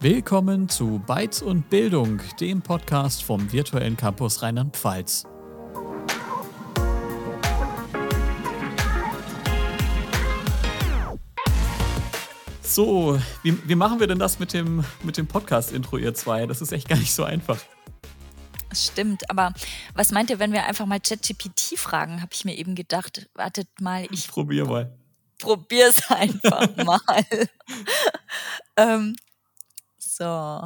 Willkommen zu Bytes und Bildung, dem Podcast vom virtuellen Campus Rheinland-Pfalz. So, wie, wie machen wir denn das mit dem, mit dem Podcast-Intro, ihr zwei? Das ist echt gar nicht so einfach. Stimmt, aber was meint ihr, wenn wir einfach mal ChatGPT fragen, habe ich mir eben gedacht. Wartet mal, ich probier mal. Probier's einfach mal. ähm, so.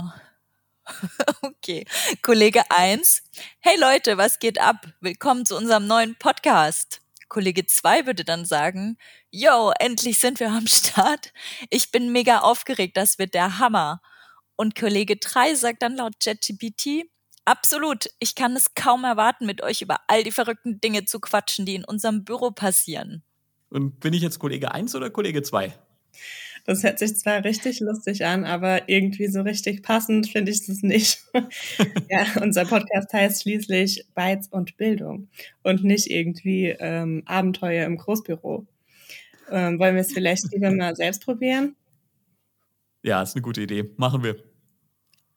Okay. Kollege 1. Hey Leute, was geht ab? Willkommen zu unserem neuen Podcast. Kollege 2 würde dann sagen, yo, endlich sind wir am Start. Ich bin mega aufgeregt, das wird der Hammer. Und Kollege 3 sagt dann laut ChatGPT, absolut, ich kann es kaum erwarten, mit euch über all die verrückten Dinge zu quatschen, die in unserem Büro passieren. Und bin ich jetzt Kollege 1 oder Kollege 2? Das hört sich zwar richtig lustig an, aber irgendwie so richtig passend finde ich das nicht. ja, unser Podcast heißt schließlich Bytes und Bildung und nicht irgendwie ähm, Abenteuer im Großbüro. Ähm, wollen wir es vielleicht lieber mal selbst probieren? Ja, ist eine gute Idee. Machen wir.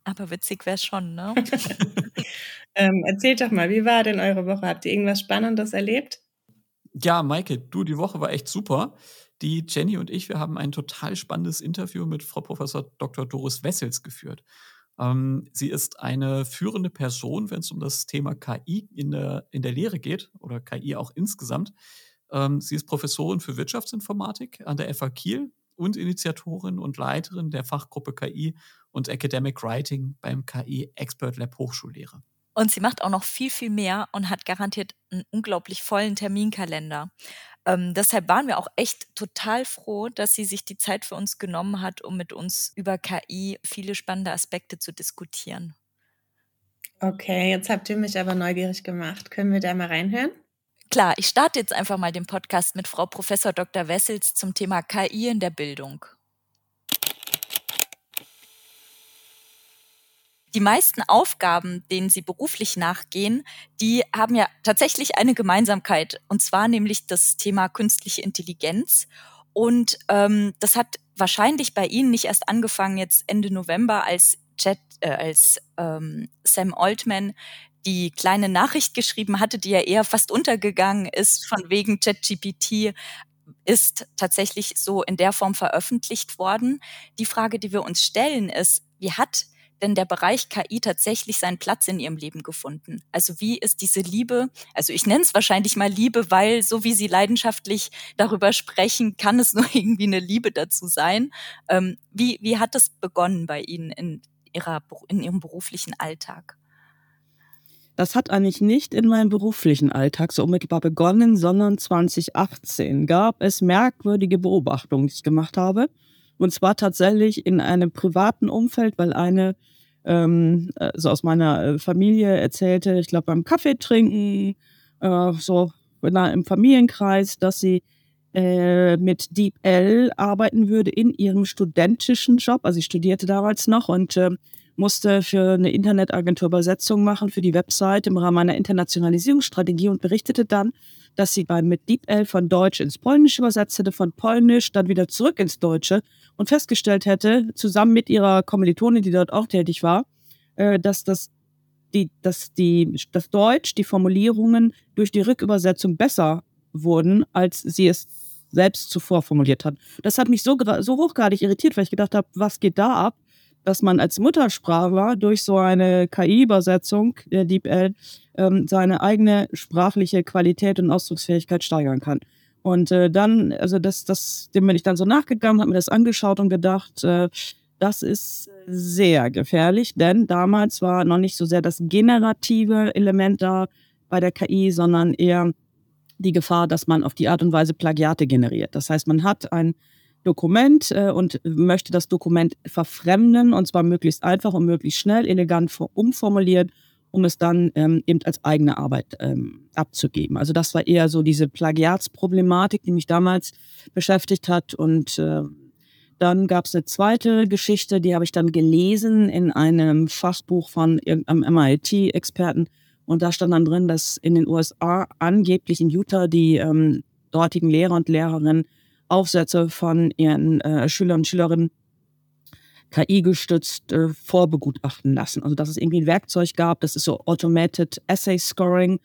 Aber witzig wäre schon, ne? ähm, erzählt doch mal, wie war denn eure Woche? Habt ihr irgendwas Spannendes erlebt? Ja, Maike, du, die Woche war echt super. Die Jenny und ich, wir haben ein total spannendes Interview mit Frau Professor Dr. Doris Wessels geführt. Ähm, sie ist eine führende Person, wenn es um das Thema KI in der, in der Lehre geht oder KI auch insgesamt. Ähm, sie ist Professorin für Wirtschaftsinformatik an der FA Kiel und Initiatorin und Leiterin der Fachgruppe KI und Academic Writing beim KI Expert Lab Hochschullehre. Und sie macht auch noch viel, viel mehr und hat garantiert einen unglaublich vollen Terminkalender. Ähm, deshalb waren wir auch echt total froh, dass sie sich die Zeit für uns genommen hat, um mit uns über KI viele spannende Aspekte zu diskutieren. Okay, jetzt habt ihr mich aber neugierig gemacht. Können wir da mal reinhören? Klar, ich starte jetzt einfach mal den Podcast mit Frau Professor Dr. Wessels zum Thema KI in der Bildung. Die meisten Aufgaben, denen sie beruflich nachgehen, die haben ja tatsächlich eine Gemeinsamkeit, und zwar nämlich das Thema künstliche Intelligenz. Und ähm, das hat wahrscheinlich bei Ihnen nicht erst angefangen jetzt Ende November, als Chat, äh, als ähm, Sam Altman die kleine Nachricht geschrieben hatte, die ja eher fast untergegangen ist, von wegen ChatGPT ist tatsächlich so in der Form veröffentlicht worden. Die Frage, die wir uns stellen, ist, wie hat denn der Bereich KI tatsächlich seinen Platz in ihrem Leben gefunden? Also wie ist diese Liebe, also ich nenne es wahrscheinlich mal Liebe, weil so wie Sie leidenschaftlich darüber sprechen, kann es nur irgendwie eine Liebe dazu sein. Ähm, wie, wie hat das begonnen bei Ihnen in, ihrer, in Ihrem beruflichen Alltag? Das hat eigentlich nicht in meinem beruflichen Alltag so unmittelbar begonnen, sondern 2018 gab es merkwürdige Beobachtungen, die ich gemacht habe. Und zwar tatsächlich in einem privaten Umfeld, weil eine ähm, so aus meiner äh, Familie erzählte, ich glaube beim Kaffee trinken, äh, so im Familienkreis, dass sie äh, mit DeepL arbeiten würde in ihrem studentischen Job. Also ich studierte damals noch und äh, musste für eine Internetagentur Übersetzung machen für die Website im Rahmen meiner Internationalisierungsstrategie und berichtete dann, dass sie beim mit DeepL von Deutsch ins Polnische übersetzt hätte, von Polnisch dann wieder zurück ins Deutsche und festgestellt hätte, zusammen mit ihrer Kommilitonin, die dort auch tätig war, äh, dass das die, dass die, das Deutsch, die Formulierungen durch die Rückübersetzung besser wurden, als sie es selbst zuvor formuliert hat. Das hat mich so, so hochgradig irritiert, weil ich gedacht habe, was geht da ab, dass man als Muttersprachler durch so eine KI-Übersetzung der DeepL ähm, seine eigene sprachliche Qualität und Ausdrucksfähigkeit steigern kann. Und äh, dann, also das, das, dem bin ich dann so nachgegangen, habe mir das angeschaut und gedacht, äh, das ist sehr gefährlich, denn damals war noch nicht so sehr das generative Element da bei der KI, sondern eher die Gefahr, dass man auf die Art und Weise Plagiate generiert. Das heißt, man hat ein Dokument äh, und möchte das Dokument verfremden und zwar möglichst einfach und möglichst schnell, elegant umformuliert um es dann ähm, eben als eigene Arbeit ähm, abzugeben. Also das war eher so diese Plagiatsproblematik, die mich damals beschäftigt hat. Und äh, dann gab es eine zweite Geschichte, die habe ich dann gelesen in einem Fachbuch von irgendeinem MIT-Experten. Und da stand dann drin, dass in den USA angeblich in Utah die ähm, dortigen Lehrer und Lehrerinnen Aufsätze von ihren äh, Schülern und Schülerinnen KI gestützt äh, vorbegutachten lassen. Also dass es irgendwie ein Werkzeug gab, das ist so Automated Essay Scoring,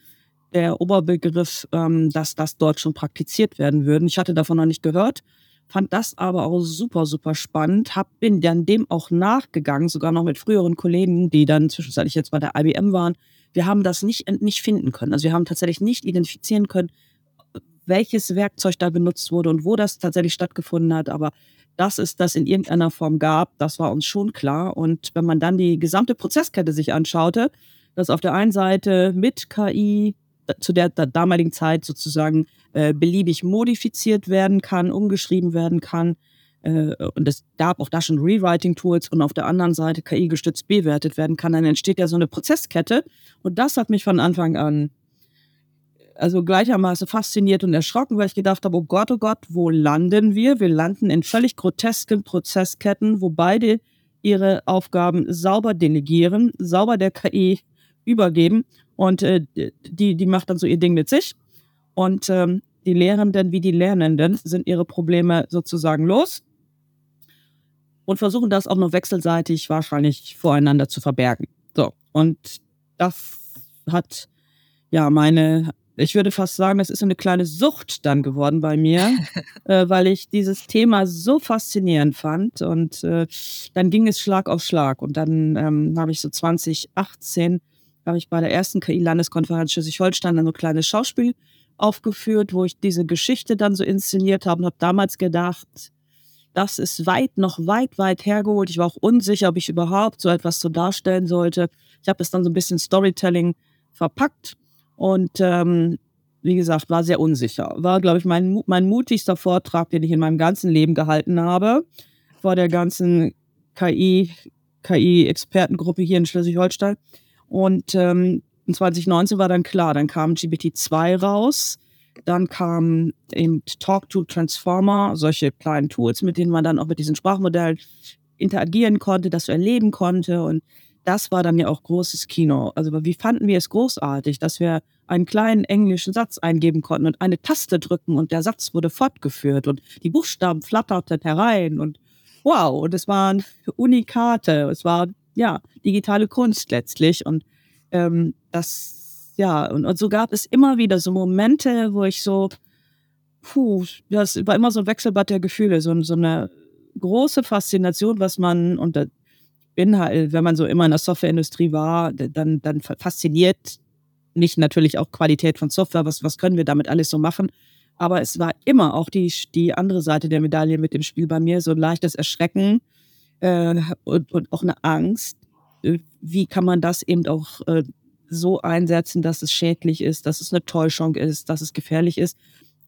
der Oberbegriff, ähm, dass das dort schon praktiziert werden würde. Ich hatte davon noch nicht gehört, fand das aber auch super, super spannend, hab, bin dann dem auch nachgegangen, sogar noch mit früheren Kollegen, die dann zwischenzeitlich jetzt bei der IBM waren. Wir haben das nicht, nicht finden können. Also wir haben tatsächlich nicht identifizieren können, welches Werkzeug da benutzt wurde und wo das tatsächlich stattgefunden hat. Aber dass es das in irgendeiner Form gab, das war uns schon klar. Und wenn man dann die gesamte Prozesskette sich anschaute, dass auf der einen Seite mit KI zu der, damaligen Zeit sozusagen äh, beliebig modifiziert werden kann, umgeschrieben werden kann. Äh, und es gab auch da schon Rewriting-Tools und auf der anderen Seite KI-gestützt bewertet werden kann, dann entsteht ja so eine Prozesskette. Und das hat mich von Anfang an also gleichermaßen fasziniert und erschrocken, weil ich gedacht habe, oh Gott, oh Gott, wo landen wir? Wir landen in völlig grotesken Prozessketten, wo beide ihre Aufgaben sauber delegieren, sauber der KI übergeben und äh, die, die macht dann so ihr Ding mit sich. Und ähm, die Lehrenden wie die Lernenden sind ihre Probleme sozusagen los und versuchen das auch noch wechselseitig wahrscheinlich voreinander zu verbergen. So, und das hat ja meine, ich würde fast sagen, das ist so eine kleine Sucht dann geworden bei mir, äh, weil ich dieses Thema so faszinierend fand und äh, dann ging es Schlag auf Schlag und dann ähm, habe ich so 2018 habe ich bei der ersten KI-Landeskonferenz Schleswig-Holstein dann so ein kleines Schauspiel aufgeführt, wo ich diese Geschichte dann so inszeniert habe und habe damals gedacht, das ist weit, noch weit, weit hergeholt. Ich war auch unsicher, ob ich überhaupt so etwas so darstellen sollte. Ich habe es dann so ein bisschen Storytelling verpackt und ähm, wie gesagt, war sehr unsicher. War, glaube ich, mein, mein mutigster Vortrag, den ich in meinem ganzen Leben gehalten habe, vor der ganzen KI, KI-Expertengruppe hier in Schleswig-Holstein. Und ähm, 2019 war dann klar, dann kam GPT-2 raus, dann kam eben Talk to Transformer, solche kleinen Tools, mit denen man dann auch mit diesen Sprachmodellen interagieren konnte, das erleben konnte. Und das war dann ja auch großes Kino. Also wie fanden wir es großartig, dass wir einen kleinen englischen Satz eingeben konnten und eine Taste drücken und der Satz wurde fortgeführt und die Buchstaben flatterten herein und wow, und es waren Unikate, es war ja, digitale Kunst letztlich. Und ähm, das, ja, und, und so gab es immer wieder so Momente, wo ich so, puh, ja, es war immer so ein Wechselbad der Gefühle, so, so eine große Faszination, was man, und bin halt, wenn man so immer in der Softwareindustrie war, dann, dann fasziniert mich natürlich auch Qualität von Software, was, was können wir damit alles so machen. Aber es war immer auch die, die andere Seite der Medaille mit dem Spiel bei mir, so ein leichtes Erschrecken äh, und, und auch eine Angst. Äh, wie kann man das eben auch äh, so einsetzen, dass es schädlich ist, dass es eine Täuschung ist, dass es gefährlich ist.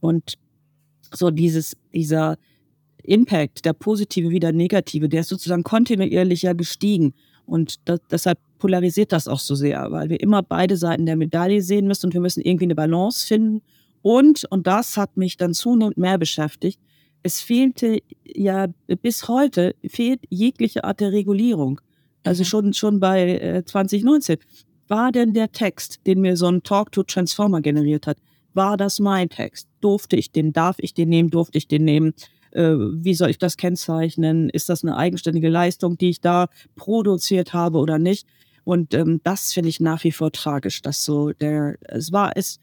Und so dieses, dieser Impact, der positive wie der negative, der ist sozusagen kontinuierlich ja gestiegen. Und das, deshalb polarisiert das auch so sehr, weil wir immer beide Seiten der Medaille sehen müssen und wir müssen irgendwie eine Balance finden. Und, und das hat mich dann zunehmend mehr beschäftigt, es fehlte ja bis heute, fehlt jegliche Art der Regulierung. Also mhm. schon, schon bei äh, 2019. War denn der Text, den mir so ein Talk-to-Transformer generiert hat, war das mein Text? Durfte ich den, darf ich den nehmen, durfte ich den nehmen? Äh, wie soll ich das kennzeichnen? Ist das eine eigenständige Leistung, die ich da produziert habe oder nicht? Und ähm, das finde ich nach wie vor tragisch, dass so der, es war, es,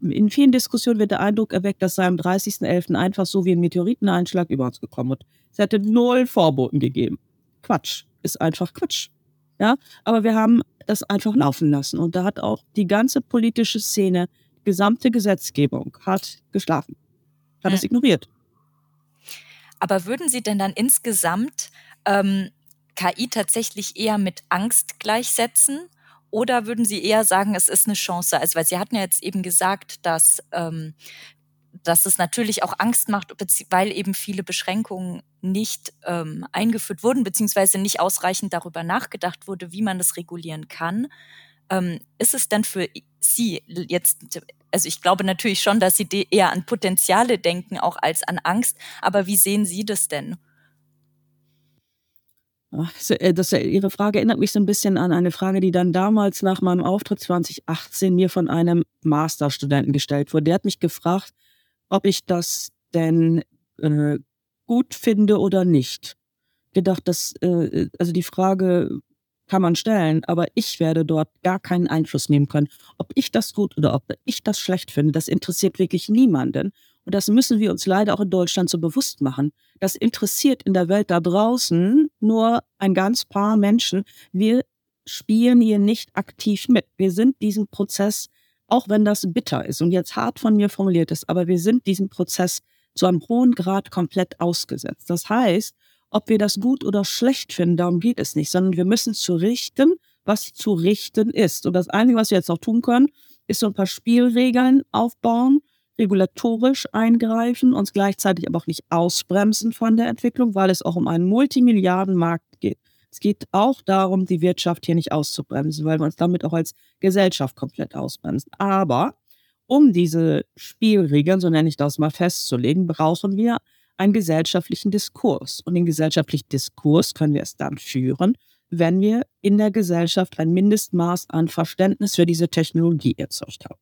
in vielen Diskussionen wird der Eindruck erweckt, dass sei am 30.11. einfach so wie ein Meteoriteneinschlag über uns gekommen ist. Es hätte null Vorboten gegeben. Quatsch. Ist einfach Quatsch. Ja, aber wir haben das einfach laufen lassen. Und da hat auch die ganze politische Szene, die gesamte Gesetzgebung hat geschlafen. Hat es hm. ignoriert. Aber würden Sie denn dann insgesamt ähm, KI tatsächlich eher mit Angst gleichsetzen? Oder würden Sie eher sagen, es ist eine Chance? Also, weil Sie hatten ja jetzt eben gesagt, dass, ähm, dass es natürlich auch Angst macht, weil eben viele Beschränkungen nicht ähm, eingeführt wurden, beziehungsweise nicht ausreichend darüber nachgedacht wurde, wie man das regulieren kann. Ähm, ist es denn für Sie jetzt, also ich glaube natürlich schon, dass Sie eher an Potenziale denken, auch als an Angst, aber wie sehen Sie das denn? Äh, das, äh, Ihre Frage erinnert mich so ein bisschen an eine Frage, die dann damals nach meinem Auftritt 2018 mir von einem Masterstudenten gestellt wurde. Der hat mich gefragt, ob ich das denn äh, gut finde oder nicht. gedacht, dass, äh, also die Frage kann man stellen, aber ich werde dort gar keinen Einfluss nehmen können. Ob ich das gut oder ob ich das schlecht finde, das interessiert wirklich niemanden. Und das müssen wir uns leider auch in Deutschland so bewusst machen. Das interessiert in der Welt da draußen nur ein ganz paar Menschen. Wir spielen hier nicht aktiv mit. Wir sind diesen Prozess, auch wenn das bitter ist und jetzt hart von mir formuliert ist, aber wir sind diesem Prozess zu einem hohen Grad komplett ausgesetzt. Das heißt, ob wir das gut oder schlecht finden, darum geht es nicht, sondern wir müssen zu richten, was zu richten ist. Und das Einzige, was wir jetzt noch tun können, ist so ein paar Spielregeln aufbauen, regulatorisch eingreifen, uns gleichzeitig aber auch nicht ausbremsen von der Entwicklung, weil es auch um einen Multimilliardenmarkt geht. Es geht auch darum, die Wirtschaft hier nicht auszubremsen, weil wir uns damit auch als Gesellschaft komplett ausbremsen. Aber um diese Spielregeln, so nenne ich das mal, festzulegen, brauchen wir einen gesellschaftlichen Diskurs. Und den gesellschaftlichen Diskurs können wir erst dann führen, wenn wir in der Gesellschaft ein Mindestmaß an Verständnis für diese Technologie erzeugt haben.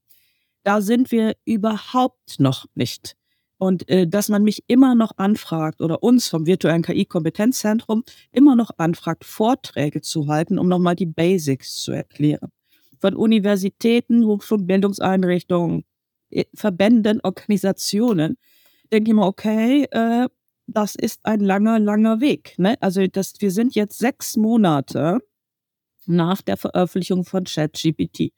Da sind wir überhaupt noch nicht. Und äh, dass man mich immer noch anfragt oder uns vom virtuellen KI-Kompetenzzentrum immer noch anfragt, Vorträge zu halten, um nochmal die Basics zu erklären. Von Universitäten, Hochschulen, Bildungseinrichtungen, äh, Verbänden, Organisationen denke ich mir, okay, äh, das ist ein langer, langer Weg. Ne? Also das, wir sind jetzt sechs Monate nach der Veröffentlichung von ChatGPT.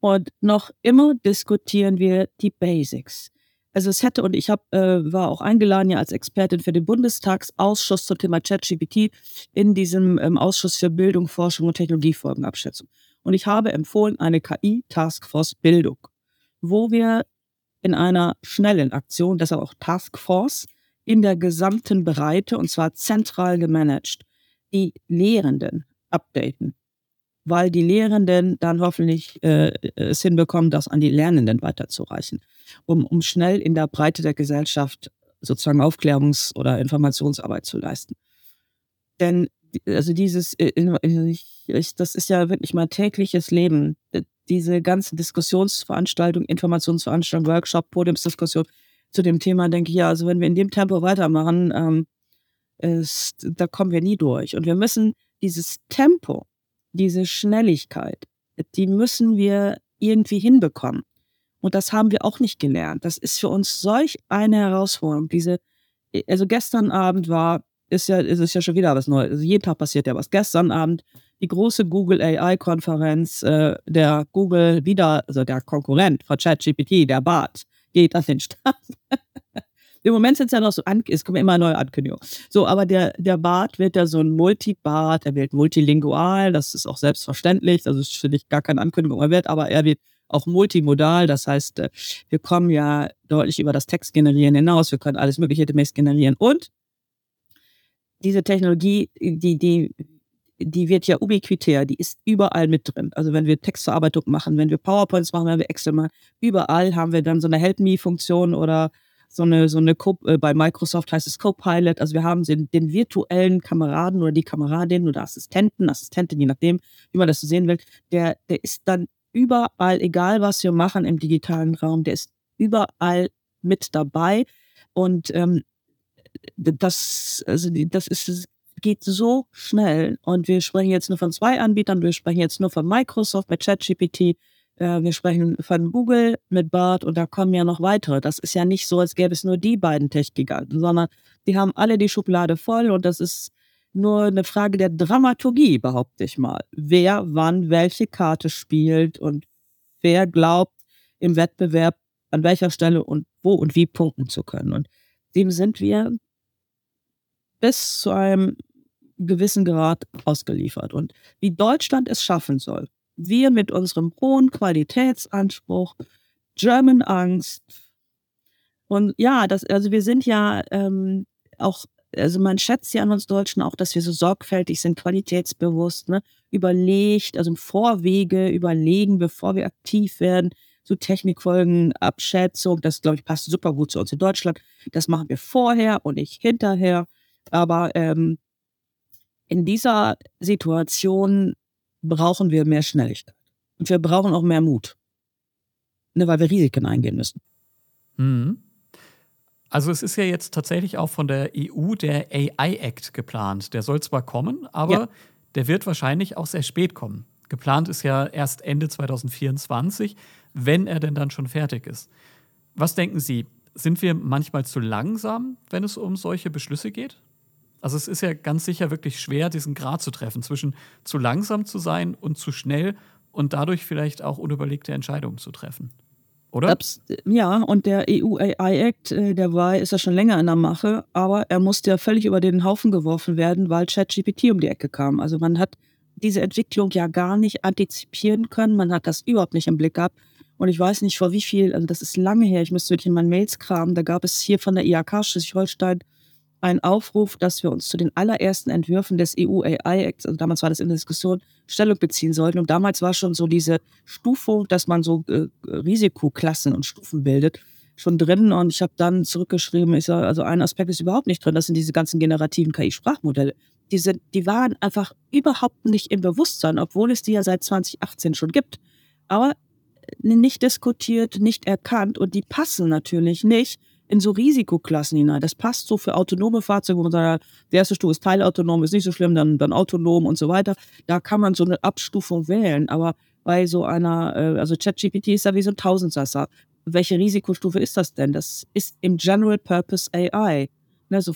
Und noch immer diskutieren wir die Basics. Also es hätte, und ich hab, äh, war auch eingeladen ja als Expertin für den Bundestagsausschuss zum Thema ChatGPT in diesem ähm, Ausschuss für Bildung, Forschung und Technologiefolgenabschätzung. Und ich habe empfohlen eine KI-Taskforce Bildung, wo wir in einer schnellen Aktion, deshalb auch Taskforce, in der gesamten Breite und zwar zentral gemanagt, die Lehrenden updaten, weil die Lehrenden dann hoffentlich äh, es hinbekommen, das an die Lernenden weiterzureichen, um, um schnell in der Breite der Gesellschaft sozusagen Aufklärungs- oder Informationsarbeit zu leisten. Denn also dieses, äh, ich, das ist ja wirklich mein tägliches Leben diese ganzen Diskussionsveranstaltungen, Informationsveranstaltungen, Workshop, Podiumsdiskussion zu dem Thema denke ich, ja, also wenn wir in dem Tempo weitermachen, ähm, ist, da kommen wir nie durch. Und wir müssen dieses Tempo, diese Schnelligkeit, die müssen wir irgendwie hinbekommen. Und das haben wir auch nicht gelernt. Das ist für uns solch eine Herausforderung. Diese, also gestern Abend war, ist ja, ist es ja schon wieder was Neues. Also jeden Tag passiert ja was. Gestern Abend die große Google AI-Konferenz, äh, der Google wieder, also der Konkurrent von ChatGPT, der BART, geht an den Start. Im Moment sind es ja noch so, es kommen immer neue Ankündigungen. So, aber der, der BART wird ja so ein Multi-Bart, er wird multilingual, das ist auch selbstverständlich, das ist, finde ich, gar keine Ankündigung er wird, aber er wird auch multimodal, das heißt, äh, wir kommen ja deutlich über das Textgenerieren hinaus, wir können alles Mögliche demnächst generieren und diese Technologie, die, die die wird ja ubiquitär, die ist überall mit drin. Also wenn wir Textverarbeitung machen, wenn wir PowerPoints machen, wenn wir Excel machen, überall haben wir dann so eine Help Me-Funktion oder so eine, so eine Co äh, bei Microsoft heißt es Copilot. Also wir haben den, den virtuellen Kameraden oder die Kameradin oder Assistenten, Assistentin, je nachdem, wie man das so sehen will, der, der ist dann überall, egal was wir machen im digitalen Raum, der ist überall mit dabei. Und ähm, das, also das ist geht so schnell und wir sprechen jetzt nur von zwei Anbietern, wir sprechen jetzt nur von Microsoft mit ChatGPT, äh, wir sprechen von Google mit BART und da kommen ja noch weitere. Das ist ja nicht so, als gäbe es nur die beiden Tech-Giganten, sondern die haben alle die Schublade voll und das ist nur eine Frage der Dramaturgie, behaupte ich mal. Wer wann welche Karte spielt und wer glaubt, im Wettbewerb an welcher Stelle und wo und wie punkten zu können. Und dem sind wir bis zu einem gewissen Grad ausgeliefert. Und wie Deutschland es schaffen soll, wir mit unserem hohen Qualitätsanspruch, German Angst und ja, das, also wir sind ja ähm, auch, also man schätzt ja an uns Deutschen auch, dass wir so sorgfältig sind, qualitätsbewusst, ne, überlegt, also im Vorwege überlegen, bevor wir aktiv werden, so Technikfolgen, Abschätzung, das glaube ich passt super gut zu uns in Deutschland. Das machen wir vorher und nicht hinterher. Aber ähm, in dieser Situation brauchen wir mehr Schnelligkeit. Und wir brauchen auch mehr Mut. Ne, weil wir Risiken eingehen müssen. Mhm. Also es ist ja jetzt tatsächlich auch von der EU der AI Act geplant. Der soll zwar kommen, aber ja. der wird wahrscheinlich auch sehr spät kommen. Geplant ist ja erst Ende 2024, wenn er denn dann schon fertig ist. Was denken Sie? Sind wir manchmal zu langsam, wenn es um solche Beschlüsse geht? Also es ist ja ganz sicher wirklich schwer, diesen Grad zu treffen zwischen zu langsam zu sein und zu schnell und dadurch vielleicht auch unüberlegte Entscheidungen zu treffen. Oder? Ja, und der EU AI Act, äh, der war, ist ja schon länger in der Mache, aber er musste ja völlig über den Haufen geworfen werden, weil ChatGPT um die Ecke kam. Also man hat diese Entwicklung ja gar nicht antizipieren können, man hat das überhaupt nicht im Blick gehabt. Und ich weiß nicht vor wie viel, also das ist lange her, ich müsste wirklich in meinen Mails kramen, da gab es hier von der IHK Schleswig-Holstein einen Aufruf, dass wir uns zu den allerersten Entwürfen des EU AI Acts, also damals war das in der Diskussion, Stellung beziehen sollten. Und damals war schon so diese Stufung, dass man so äh, Risikoklassen und Stufen bildet, schon drin. Und ich habe dann zurückgeschrieben, ich sage, also ein Aspekt ist überhaupt nicht drin, das sind diese ganzen generativen KI-Sprachmodelle. Die, sind, die waren einfach überhaupt nicht im Bewusstsein, obwohl es die ja seit 2018 schon gibt. Aber nicht diskutiert, nicht erkannt und die passen natürlich nicht in so Risikoklassen hinein. Das passt so für autonome Fahrzeuge, wo man sagt, die erste Stufe ist teilautonom, ist nicht so schlimm, dann, dann autonom und so weiter. Da kann man so eine Abstufung wählen. Aber bei so einer, äh, also ChatGPT ist ja wie so ein Tausendsasser. Welche Risikostufe ist das denn? Das ist im General Purpose AI. Ne, so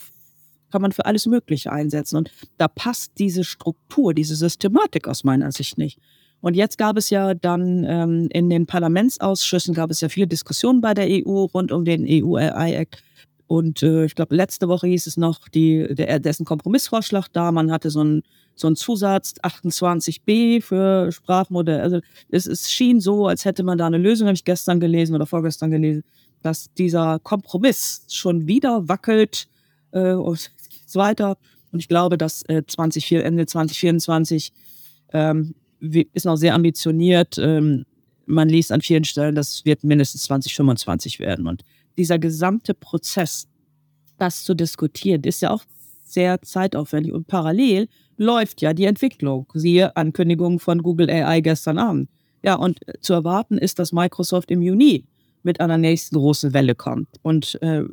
kann man für alles Mögliche einsetzen. Und da passt diese Struktur, diese Systematik aus meiner Sicht nicht. Und jetzt gab es ja dann ähm, in den Parlamentsausschüssen gab es ja viele Diskussionen bei der EU rund um den EU AI Act. Und äh, ich glaube, letzte Woche hieß es noch, die, der, dessen Kompromissvorschlag da. Man hatte so einen so Zusatz 28b für Sprachmodell. Also es, es schien so, als hätte man da eine Lösung, habe ich gestern gelesen oder vorgestern gelesen, dass dieser Kompromiss schon wieder wackelt äh, und so weiter. Und ich glaube, dass äh, 20, Ende 2024 ähm, ist noch sehr ambitioniert. Ähm, man liest an vielen Stellen, das wird mindestens 2025 werden. Und dieser gesamte Prozess, das zu diskutieren, ist ja auch sehr zeitaufwendig. Und parallel läuft ja die Entwicklung. Siehe Ankündigung von Google AI gestern Abend. Ja, und zu erwarten ist, dass Microsoft im Juni mit einer nächsten großen Welle kommt. Und äh,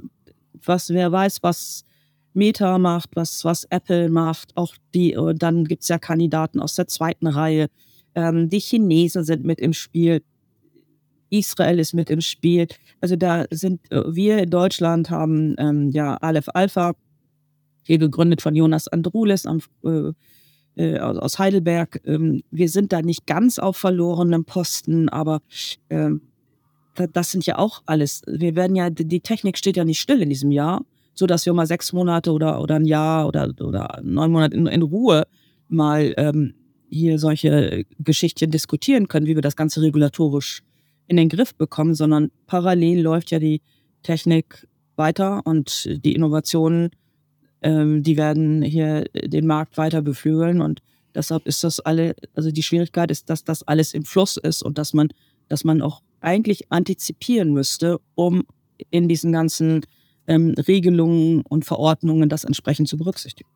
was, wer weiß, was Meta macht, was, was Apple macht, auch die, und dann gibt's ja Kandidaten aus der zweiten Reihe. Ähm, die Chinesen sind mit im Spiel. Israel ist mit im Spiel. Also da sind äh, wir in Deutschland haben ähm, ja Aleph Alpha, hier gegründet von Jonas Andrulis am, äh, äh, aus Heidelberg. Ähm, wir sind da nicht ganz auf verlorenem Posten, aber ähm, das sind ja auch alles. Wir werden ja, die Technik steht ja nicht still in diesem Jahr so dass wir mal sechs Monate oder, oder ein Jahr oder, oder neun Monate in, in Ruhe mal ähm, hier solche Geschichten diskutieren können, wie wir das Ganze regulatorisch in den Griff bekommen, sondern parallel läuft ja die Technik weiter und die Innovationen, ähm, die werden hier den Markt weiter beflügeln und deshalb ist das alle, also die Schwierigkeit ist, dass das alles im Fluss ist und dass man, dass man auch eigentlich antizipieren müsste, um in diesen ganzen ähm, Regelungen und Verordnungen das entsprechend zu berücksichtigen.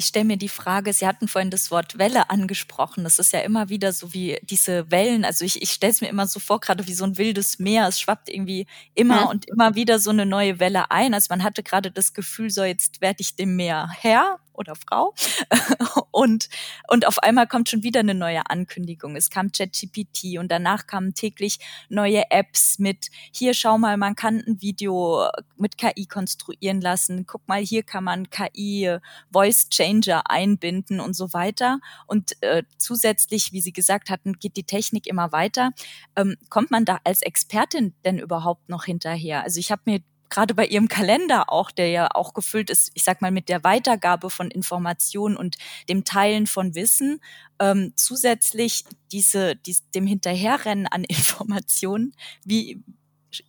Ich stelle mir die Frage, Sie hatten vorhin das Wort Welle angesprochen. Das ist ja immer wieder so wie diese Wellen. Also ich, ich stelle es mir immer so vor, gerade wie so ein wildes Meer. Es schwappt irgendwie immer ja. und immer wieder so eine neue Welle ein. Also man hatte gerade das Gefühl, so jetzt werde ich dem Meer Herr oder Frau. und, und auf einmal kommt schon wieder eine neue Ankündigung. Es kam ChatGPT und danach kamen täglich neue Apps mit, hier schau mal, man kann ein Video mit KI konstruieren lassen. Guck mal, hier kann man KI Voice Changer einbinden und so weiter. Und äh, zusätzlich, wie Sie gesagt hatten, geht die Technik immer weiter. Ähm, kommt man da als Expertin denn überhaupt noch hinterher? Also ich habe mir gerade bei Ihrem Kalender auch, der ja auch gefüllt ist, ich sag mal, mit der Weitergabe von Informationen und dem Teilen von Wissen, ähm, zusätzlich diese, dies, dem Hinterherrennen an Informationen, wie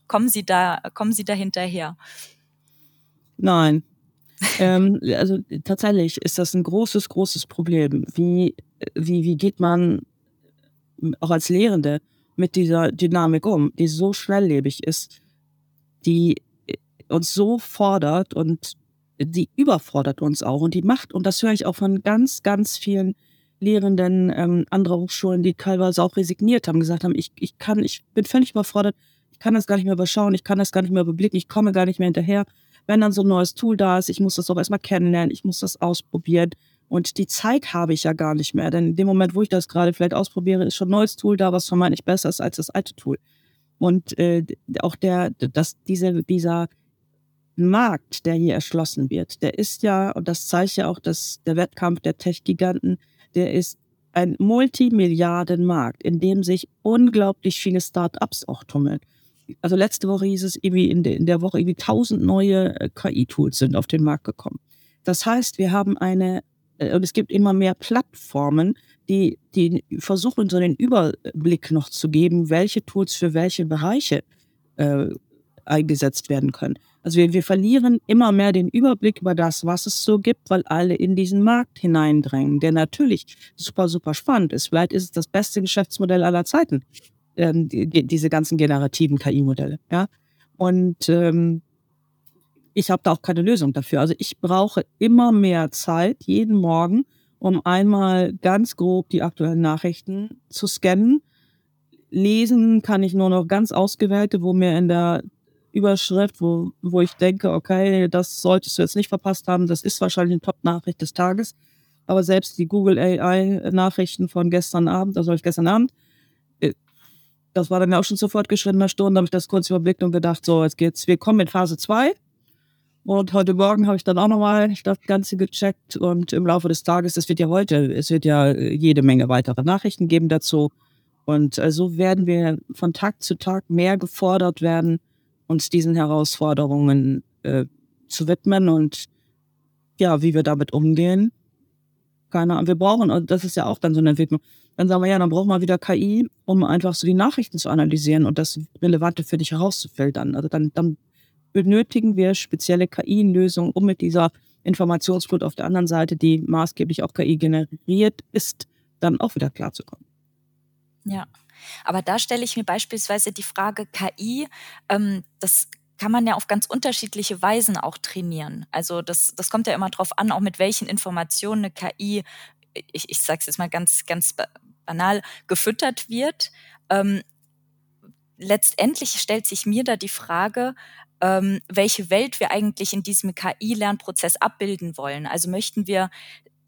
kommen Sie da, kommen Sie da hinterher? Nein. ähm, also tatsächlich ist das ein großes, großes Problem. Wie, wie, wie geht man auch als Lehrende mit dieser Dynamik um, die so schnelllebig ist, die uns so fordert und die überfordert uns auch und die macht, und das höre ich auch von ganz, ganz vielen Lehrenden ähm, anderer Hochschulen, die teilweise auch resigniert haben, gesagt haben, ich, ich kann, ich bin völlig überfordert, ich kann das gar nicht mehr überschauen, ich kann das gar nicht mehr überblicken, ich komme gar nicht mehr hinterher. Wenn dann so ein neues Tool da ist, ich muss das auch erstmal kennenlernen, ich muss das ausprobieren. Und die Zeit habe ich ja gar nicht mehr. Denn in dem Moment, wo ich das gerade vielleicht ausprobiere, ist schon ein neues Tool da, was vermeintlich besser ist als das alte Tool. Und äh, auch der, dass diese, dieser Markt, der hier erschlossen wird, der ist ja, und das zeigt ja auch dass der Wettkampf der Tech-Giganten, der ist ein Multimilliardenmarkt, in dem sich unglaublich viele Start-ups auch tummeln. Also letzte Woche hieß es irgendwie in, de, in der Woche irgendwie tausend neue äh, KI-Tools sind auf den Markt gekommen. Das heißt, wir haben eine, äh, und es gibt immer mehr Plattformen, die, die versuchen, so einen Überblick noch zu geben, welche Tools für welche Bereiche äh, eingesetzt werden können. Also wir, wir verlieren immer mehr den Überblick über das, was es so gibt, weil alle in diesen Markt hineindrängen, der natürlich super, super spannend ist. Vielleicht ist es das beste Geschäftsmodell aller Zeiten, ähm, die, die, diese ganzen generativen KI-Modelle. Ja? Und ähm, ich habe da auch keine Lösung dafür. Also ich brauche immer mehr Zeit, jeden Morgen, um einmal ganz grob die aktuellen Nachrichten zu scannen. Lesen kann ich nur noch ganz ausgewählte, wo mir in der Überschrift, wo, wo ich denke, okay, das solltest du jetzt nicht verpasst haben. Das ist wahrscheinlich eine Top-Nachricht des Tages. Aber selbst die Google AI-Nachrichten von gestern Abend, also ich gestern Abend, äh, das war dann ja auch schon zu fortgeschrittener Stunde, habe ich das kurz überblickt und gedacht, so, jetzt geht's, wir kommen in Phase 2. Und heute Morgen habe ich dann auch nochmal das Ganze gecheckt und im Laufe des Tages, es wird ja heute, es wird ja jede Menge weitere Nachrichten geben dazu. Und äh, so werden wir von Tag zu Tag mehr gefordert werden, uns diesen Herausforderungen äh, zu widmen und ja, wie wir damit umgehen. Keine Ahnung. Wir brauchen, und das ist ja auch dann so eine Entwicklung, dann sagen wir ja, dann brauchen wir wieder KI, um einfach so die Nachrichten zu analysieren und das Relevante für dich herauszufiltern. Also dann, dann benötigen wir spezielle KI-Lösungen, um mit dieser Informationsflut auf der anderen Seite, die maßgeblich auch KI generiert ist, dann auch wieder klarzukommen. Ja, aber da stelle ich mir beispielsweise die Frage KI, ähm, das kann man ja auf ganz unterschiedliche Weisen auch trainieren. Also das, das kommt ja immer darauf an, auch mit welchen Informationen eine KI, ich, ich sage es jetzt mal ganz, ganz banal, gefüttert wird. Ähm, letztendlich stellt sich mir da die Frage, ähm, welche Welt wir eigentlich in diesem KI-Lernprozess abbilden wollen. Also möchten wir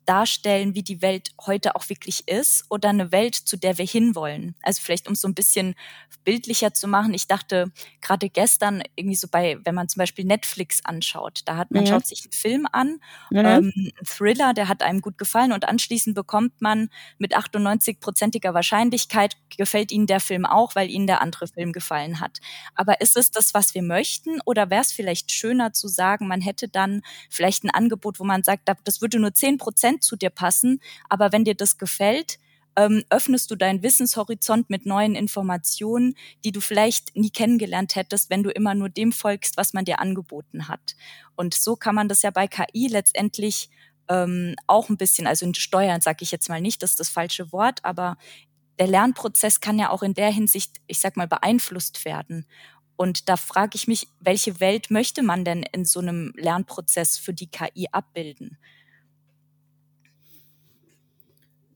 darstellen, wie die Welt heute auch wirklich ist oder eine Welt, zu der wir hinwollen. Also vielleicht, um es so ein bisschen bildlicher zu machen. Ich dachte gerade gestern irgendwie so bei, wenn man zum Beispiel Netflix anschaut, da hat man ja. schaut sich einen Film an, ja. ähm, einen Thriller, der hat einem gut gefallen und anschließend bekommt man mit 98-prozentiger Wahrscheinlichkeit gefällt Ihnen der Film auch, weil Ihnen der andere Film gefallen hat. Aber ist es das, was wir möchten oder wäre es vielleicht schöner zu sagen, man hätte dann vielleicht ein Angebot, wo man sagt, das würde nur 10 Prozent Prozent zu dir passen. Aber wenn dir das gefällt, ähm, öffnest du deinen Wissenshorizont mit neuen Informationen, die du vielleicht nie kennengelernt hättest, wenn du immer nur dem folgst, was man dir angeboten hat. Und so kann man das ja bei KI letztendlich ähm, auch ein bisschen, also in Steuern sage ich jetzt mal nicht, das ist das falsche Wort, aber der Lernprozess kann ja auch in der Hinsicht, ich sag mal, beeinflusst werden. Und da frage ich mich, welche Welt möchte man denn in so einem Lernprozess für die KI abbilden?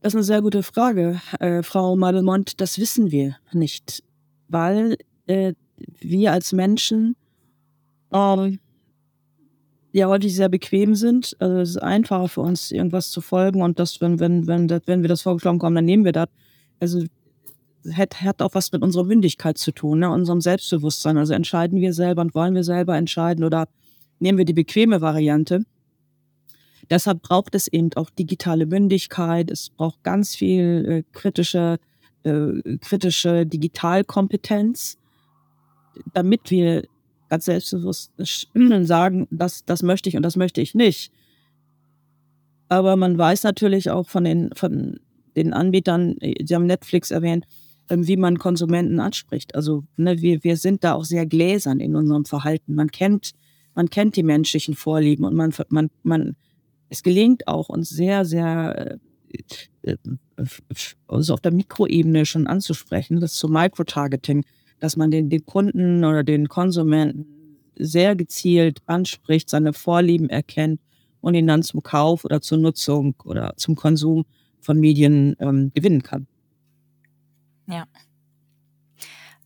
Das ist eine sehr gute Frage, äh, Frau Madelmont. Das wissen wir nicht, weil äh, wir als Menschen ähm, ja häufig sehr bequem sind. Also es ist einfacher für uns, irgendwas zu folgen und das, wenn, wenn, wenn, wenn wir das vorgeschlagen haben, dann nehmen wir das. Also hat, hat auch was mit unserer Mündigkeit zu tun, ne? unserem Selbstbewusstsein. Also entscheiden wir selber und wollen wir selber entscheiden oder nehmen wir die bequeme Variante. Deshalb braucht es eben auch digitale Mündigkeit. Es braucht ganz viel äh, kritische, äh, kritische Digitalkompetenz, damit wir ganz selbstbewusst sagen, das, das möchte ich und das möchte ich nicht. Aber man weiß natürlich auch von den, von den Anbietern, Sie haben Netflix erwähnt, ähm, wie man Konsumenten anspricht. Also ne, wir, wir sind da auch sehr gläsern in unserem Verhalten. Man kennt, man kennt die menschlichen Vorlieben und man, man, man es gelingt auch, uns sehr, sehr äh, äh, also auf der Mikroebene schon anzusprechen, das zu Microtargeting, dass man den, den Kunden oder den Konsumenten sehr gezielt anspricht, seine Vorlieben erkennt und ihn dann zum Kauf oder zur Nutzung oder zum Konsum von Medien ähm, gewinnen kann. Ja.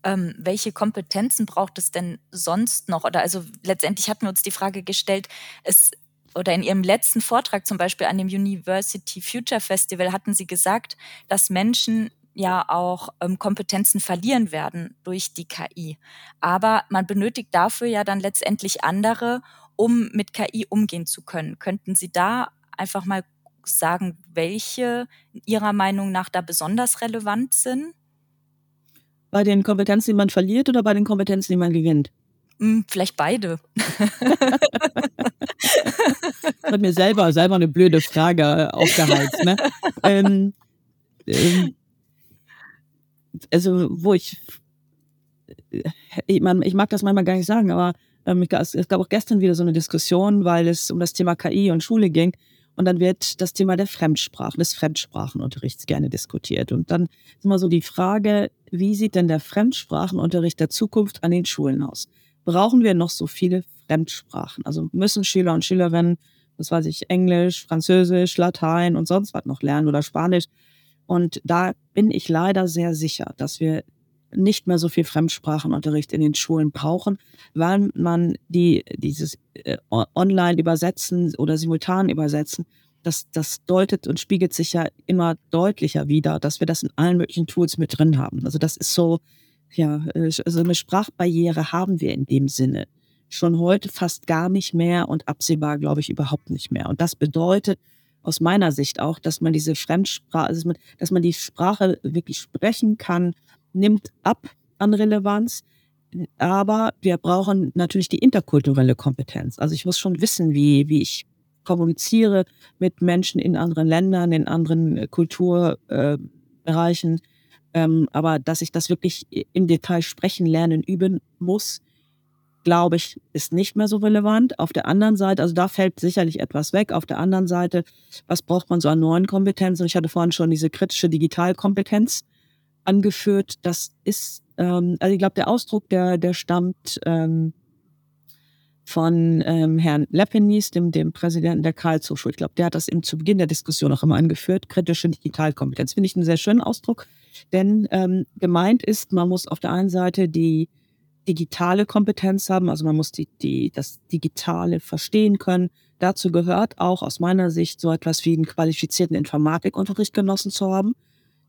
ähm, welche Kompetenzen braucht es denn sonst noch? Oder also letztendlich hatten wir uns die Frage gestellt, es oder in Ihrem letzten Vortrag zum Beispiel an dem University Future Festival hatten Sie gesagt, dass Menschen ja auch ähm, Kompetenzen verlieren werden durch die KI. Aber man benötigt dafür ja dann letztendlich andere, um mit KI umgehen zu können. Könnten Sie da einfach mal sagen, welche Ihrer Meinung nach da besonders relevant sind? Bei den Kompetenzen, die man verliert oder bei den Kompetenzen, die man gewinnt? Hm, vielleicht beide. das hat mir selber, selber eine blöde Frage aufgeheizt. Ne? ähm, ähm, also, wo ich, ich, man, ich mag das manchmal gar nicht sagen, aber ähm, es gab auch gestern wieder so eine Diskussion, weil es um das Thema KI und Schule ging. Und dann wird das Thema der Fremdsprachen, des Fremdsprachenunterrichts gerne diskutiert. Und dann ist immer so die Frage, wie sieht denn der Fremdsprachenunterricht der Zukunft an den Schulen aus? Brauchen wir noch so viele Fremdsprachen? Also müssen Schüler und Schülerinnen, was weiß ich, Englisch, Französisch, Latein und sonst was noch lernen oder Spanisch? Und da bin ich leider sehr sicher, dass wir nicht mehr so viel Fremdsprachenunterricht in den Schulen brauchen, weil man die, dieses äh, online übersetzen oder simultan übersetzen, das, das deutet und spiegelt sich ja immer deutlicher wieder, dass wir das in allen möglichen Tools mit drin haben. Also das ist so, ja, äh, also eine Sprachbarriere haben wir in dem Sinne schon heute fast gar nicht mehr und absehbar, glaube ich, überhaupt nicht mehr. Und das bedeutet aus meiner Sicht auch, dass man diese Fremdsprache, also dass man die Sprache wirklich sprechen kann, nimmt ab an Relevanz. Aber wir brauchen natürlich die interkulturelle Kompetenz. Also ich muss schon wissen, wie, wie ich kommuniziere mit Menschen in anderen Ländern, in anderen äh, Kulturbereichen. Äh, ähm, aber dass ich das wirklich im Detail sprechen, lernen, üben muss, glaube ich, ist nicht mehr so relevant. Auf der anderen Seite, also da fällt sicherlich etwas weg. Auf der anderen Seite, was braucht man so an neuen Kompetenzen? Ich hatte vorhin schon diese kritische Digitalkompetenz angeführt. Das ist, ähm, also ich glaube, der Ausdruck, der, der stammt ähm, von ähm, Herrn Lepenis, dem, dem Präsidenten der Karlshochschule. Ich glaube, der hat das eben zu Beginn der Diskussion auch immer angeführt. Kritische Digitalkompetenz. Finde ich einen sehr schönen Ausdruck, denn ähm, gemeint ist, man muss auf der einen Seite die digitale Kompetenz haben, also man muss die, die, das Digitale verstehen können. Dazu gehört auch aus meiner Sicht so etwas wie einen qualifizierten Informatikunterricht genossen zu haben,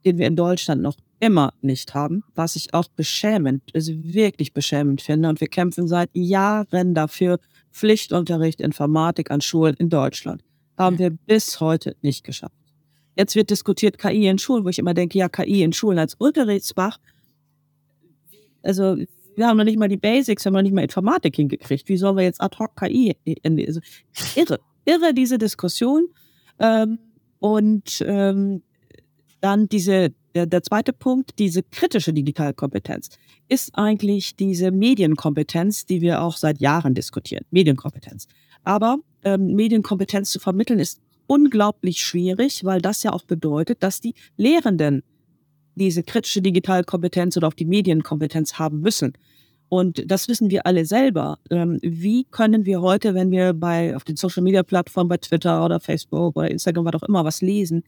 den wir in Deutschland noch immer nicht haben, was ich auch beschämend, also wirklich beschämend finde. Und wir kämpfen seit Jahren dafür, Pflichtunterricht Informatik an Schulen in Deutschland. Haben wir bis heute nicht geschafft. Jetzt wird diskutiert KI in Schulen, wo ich immer denke, ja, KI in Schulen als Unterrichtsfach. Also, wir haben noch nicht mal die Basics, wir haben noch nicht mal Informatik hingekriegt. Wie sollen wir jetzt ad hoc KI? Also, irre, irre diese Diskussion. Ähm, und ähm, dann diese der, der zweite Punkt, diese kritische Digitalkompetenz, ist eigentlich diese Medienkompetenz, die wir auch seit Jahren diskutieren. Medienkompetenz. Aber ähm, Medienkompetenz zu vermitteln ist unglaublich schwierig, weil das ja auch bedeutet, dass die Lehrenden diese kritische Digitalkompetenz oder auch die Medienkompetenz haben müssen. Und das wissen wir alle selber. Ähm, wie können wir heute, wenn wir bei auf den Social Media Plattformen, bei Twitter oder Facebook oder Instagram, was auch immer, was lesen,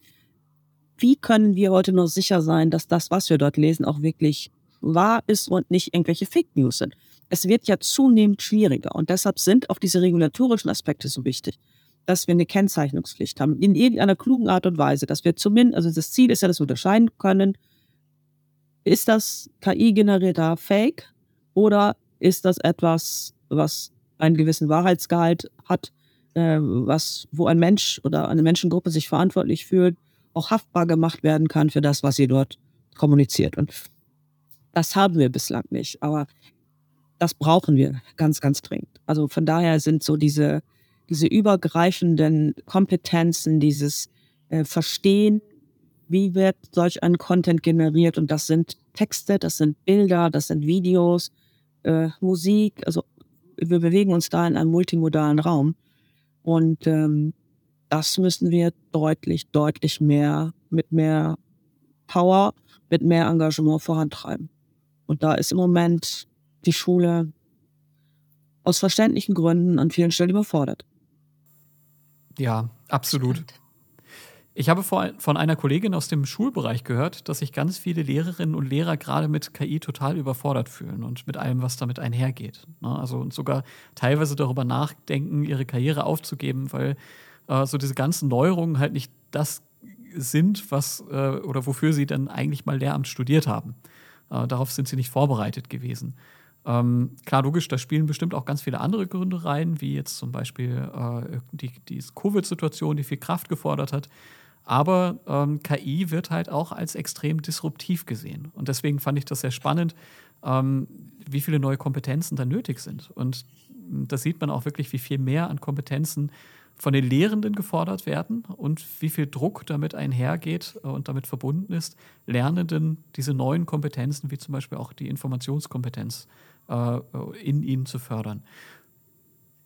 wie können wir heute noch sicher sein, dass das, was wir dort lesen, auch wirklich wahr ist und nicht irgendwelche Fake News sind? Es wird ja zunehmend schwieriger und deshalb sind auch diese regulatorischen Aspekte so wichtig, dass wir eine Kennzeichnungspflicht haben, in irgendeiner klugen Art und Weise, dass wir zumindest, also das Ziel ist ja, dass wir unterscheiden können, ist das KI-generierter Fake oder ist das etwas, was einen gewissen Wahrheitsgehalt hat, äh, was, wo ein Mensch oder eine Menschengruppe sich verantwortlich fühlt, auch haftbar gemacht werden kann für das, was sie dort kommuniziert. Und das haben wir bislang nicht. Aber das brauchen wir ganz, ganz dringend. Also von daher sind so diese, diese übergreifenden Kompetenzen, dieses äh, Verstehen, wie wird solch ein Content generiert. Und das sind Texte, das sind Bilder, das sind Videos, äh, Musik. Also wir bewegen uns da in einem multimodalen Raum. Und ähm, das müssen wir deutlich, deutlich mehr mit mehr Power, mit mehr Engagement vorantreiben. Und da ist im Moment die Schule aus verständlichen Gründen an vielen Stellen überfordert. Ja, absolut. Ich habe von einer Kollegin aus dem Schulbereich gehört, dass sich ganz viele Lehrerinnen und Lehrer gerade mit KI total überfordert fühlen und mit allem, was damit einhergeht. Ne? Also und sogar teilweise darüber nachdenken, ihre Karriere aufzugeben, weil äh, so diese ganzen Neuerungen halt nicht das sind, was äh, oder wofür sie dann eigentlich mal Lehramt studiert haben. Äh, darauf sind sie nicht vorbereitet gewesen. Ähm, klar, logisch, da spielen bestimmt auch ganz viele andere Gründe rein, wie jetzt zum Beispiel äh, die, die Covid-Situation, die viel Kraft gefordert hat. Aber ähm, KI wird halt auch als extrem disruptiv gesehen. Und deswegen fand ich das sehr spannend, ähm, wie viele neue Kompetenzen da nötig sind. Und da sieht man auch wirklich, wie viel mehr an Kompetenzen von den Lehrenden gefordert werden und wie viel Druck damit einhergeht und damit verbunden ist, Lernenden diese neuen Kompetenzen, wie zum Beispiel auch die Informationskompetenz, äh, in ihnen zu fördern.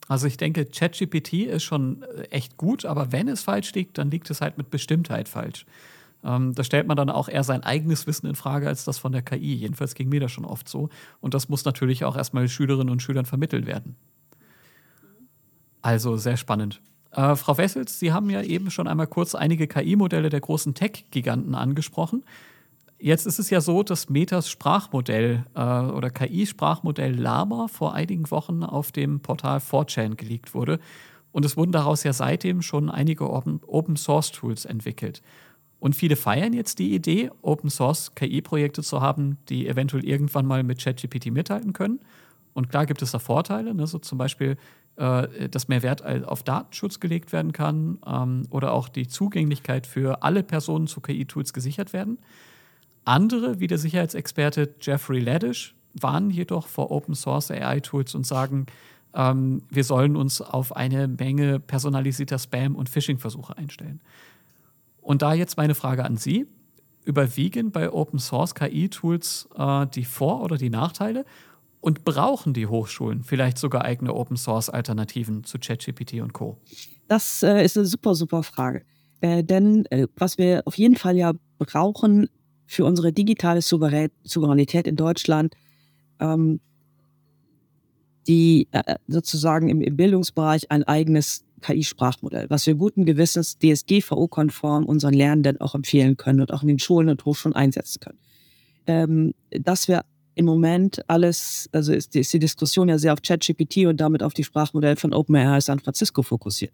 Also ich denke, ChatGPT ist schon äh, echt gut, aber wenn es falsch liegt, dann liegt es halt mit Bestimmtheit falsch. Ähm, da stellt man dann auch eher sein eigenes Wissen in Frage als das von der KI. Jedenfalls ging mir das schon oft so. Und das muss natürlich auch erstmal Schülerinnen und Schülern vermittelt werden. Also sehr spannend. Äh, Frau Wessels, Sie haben ja eben schon einmal kurz einige KI-Modelle der großen Tech-Giganten angesprochen. Jetzt ist es ja so, dass Metas Sprachmodell äh, oder KI-Sprachmodell Lama vor einigen Wochen auf dem Portal 4chan geleakt wurde. Und es wurden daraus ja seitdem schon einige Open-Source-Tools entwickelt. Und viele feiern jetzt die Idee, Open-Source KI-Projekte zu haben, die eventuell irgendwann mal mit ChatGPT mithalten können. Und klar gibt es da Vorteile, ne? so zum Beispiel, äh, dass mehr Wert auf Datenschutz gelegt werden kann ähm, oder auch die Zugänglichkeit für alle Personen zu KI-Tools gesichert werden. Andere, wie der Sicherheitsexperte Jeffrey Laddish, warnen jedoch vor Open Source AI-Tools und sagen, ähm, wir sollen uns auf eine Menge personalisierter Spam- und Phishing-Versuche einstellen. Und da jetzt meine Frage an Sie. Überwiegen bei Open Source KI-Tools äh, die Vor- oder die Nachteile? Und brauchen die Hochschulen vielleicht sogar eigene Open Source Alternativen zu ChatGPT und Co? Das äh, ist eine super, super Frage. Äh, denn äh, was wir auf jeden Fall ja brauchen, für unsere digitale Souveränität in Deutschland, ähm, die äh, sozusagen im, im, Bildungsbereich ein eigenes KI-Sprachmodell, was wir guten Gewissens DSGVO-konform unseren Lernenden auch empfehlen können und auch in den Schulen und Hochschulen einsetzen können. Ähm, dass wir im Moment alles, also ist die, ist die Diskussion ja sehr auf ChatGPT und damit auf die Sprachmodelle von OpenAI San Francisco fokussiert.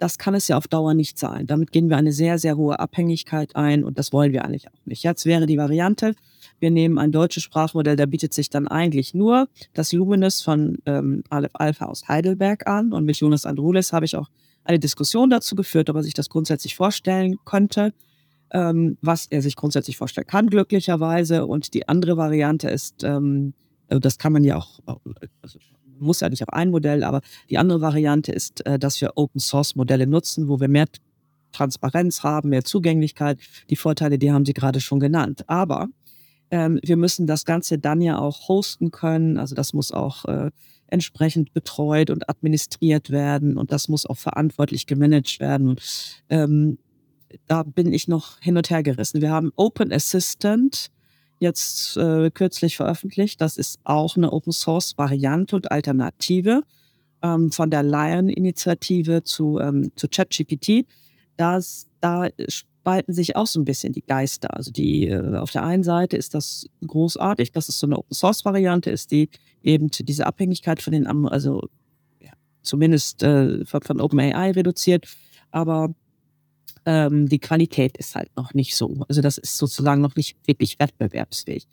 Das kann es ja auf Dauer nicht sein. Damit gehen wir eine sehr, sehr hohe Abhängigkeit ein und das wollen wir eigentlich auch nicht. Jetzt wäre die Variante, wir nehmen ein deutsches Sprachmodell, da bietet sich dann eigentlich nur das Luminous von ähm, Aleph Alpha aus Heidelberg an. Und mit Jonas Andrulis habe ich auch eine Diskussion dazu geführt, ob er sich das grundsätzlich vorstellen könnte, ähm, was er sich grundsätzlich vorstellen kann, glücklicherweise. Und die andere Variante ist, ähm, also das kann man ja auch, also muss ja nicht auf ein Modell, aber die andere Variante ist, äh, dass wir Open Source Modelle nutzen, wo wir mehr Transparenz haben, mehr Zugänglichkeit. Die Vorteile, die haben Sie gerade schon genannt. Aber ähm, wir müssen das Ganze dann ja auch hosten können. Also das muss auch äh, entsprechend betreut und administriert werden und das muss auch verantwortlich gemanagt werden. Und, ähm, da bin ich noch hin und her gerissen. Wir haben Open Assistant, jetzt äh, kürzlich veröffentlicht. Das ist auch eine Open Source Variante und Alternative ähm, von der Lion-Initiative zu, ähm, zu ChatGPT. Das, da spalten sich auch so ein bisschen die Geister. Also die äh, auf der einen Seite ist das großartig, dass es so eine Open Source Variante ist, die eben diese Abhängigkeit von den, also ja, zumindest äh, von, von OpenAI reduziert. Aber ähm, die Qualität ist halt noch nicht so. Also das ist sozusagen noch nicht wirklich wettbewerbsfähig.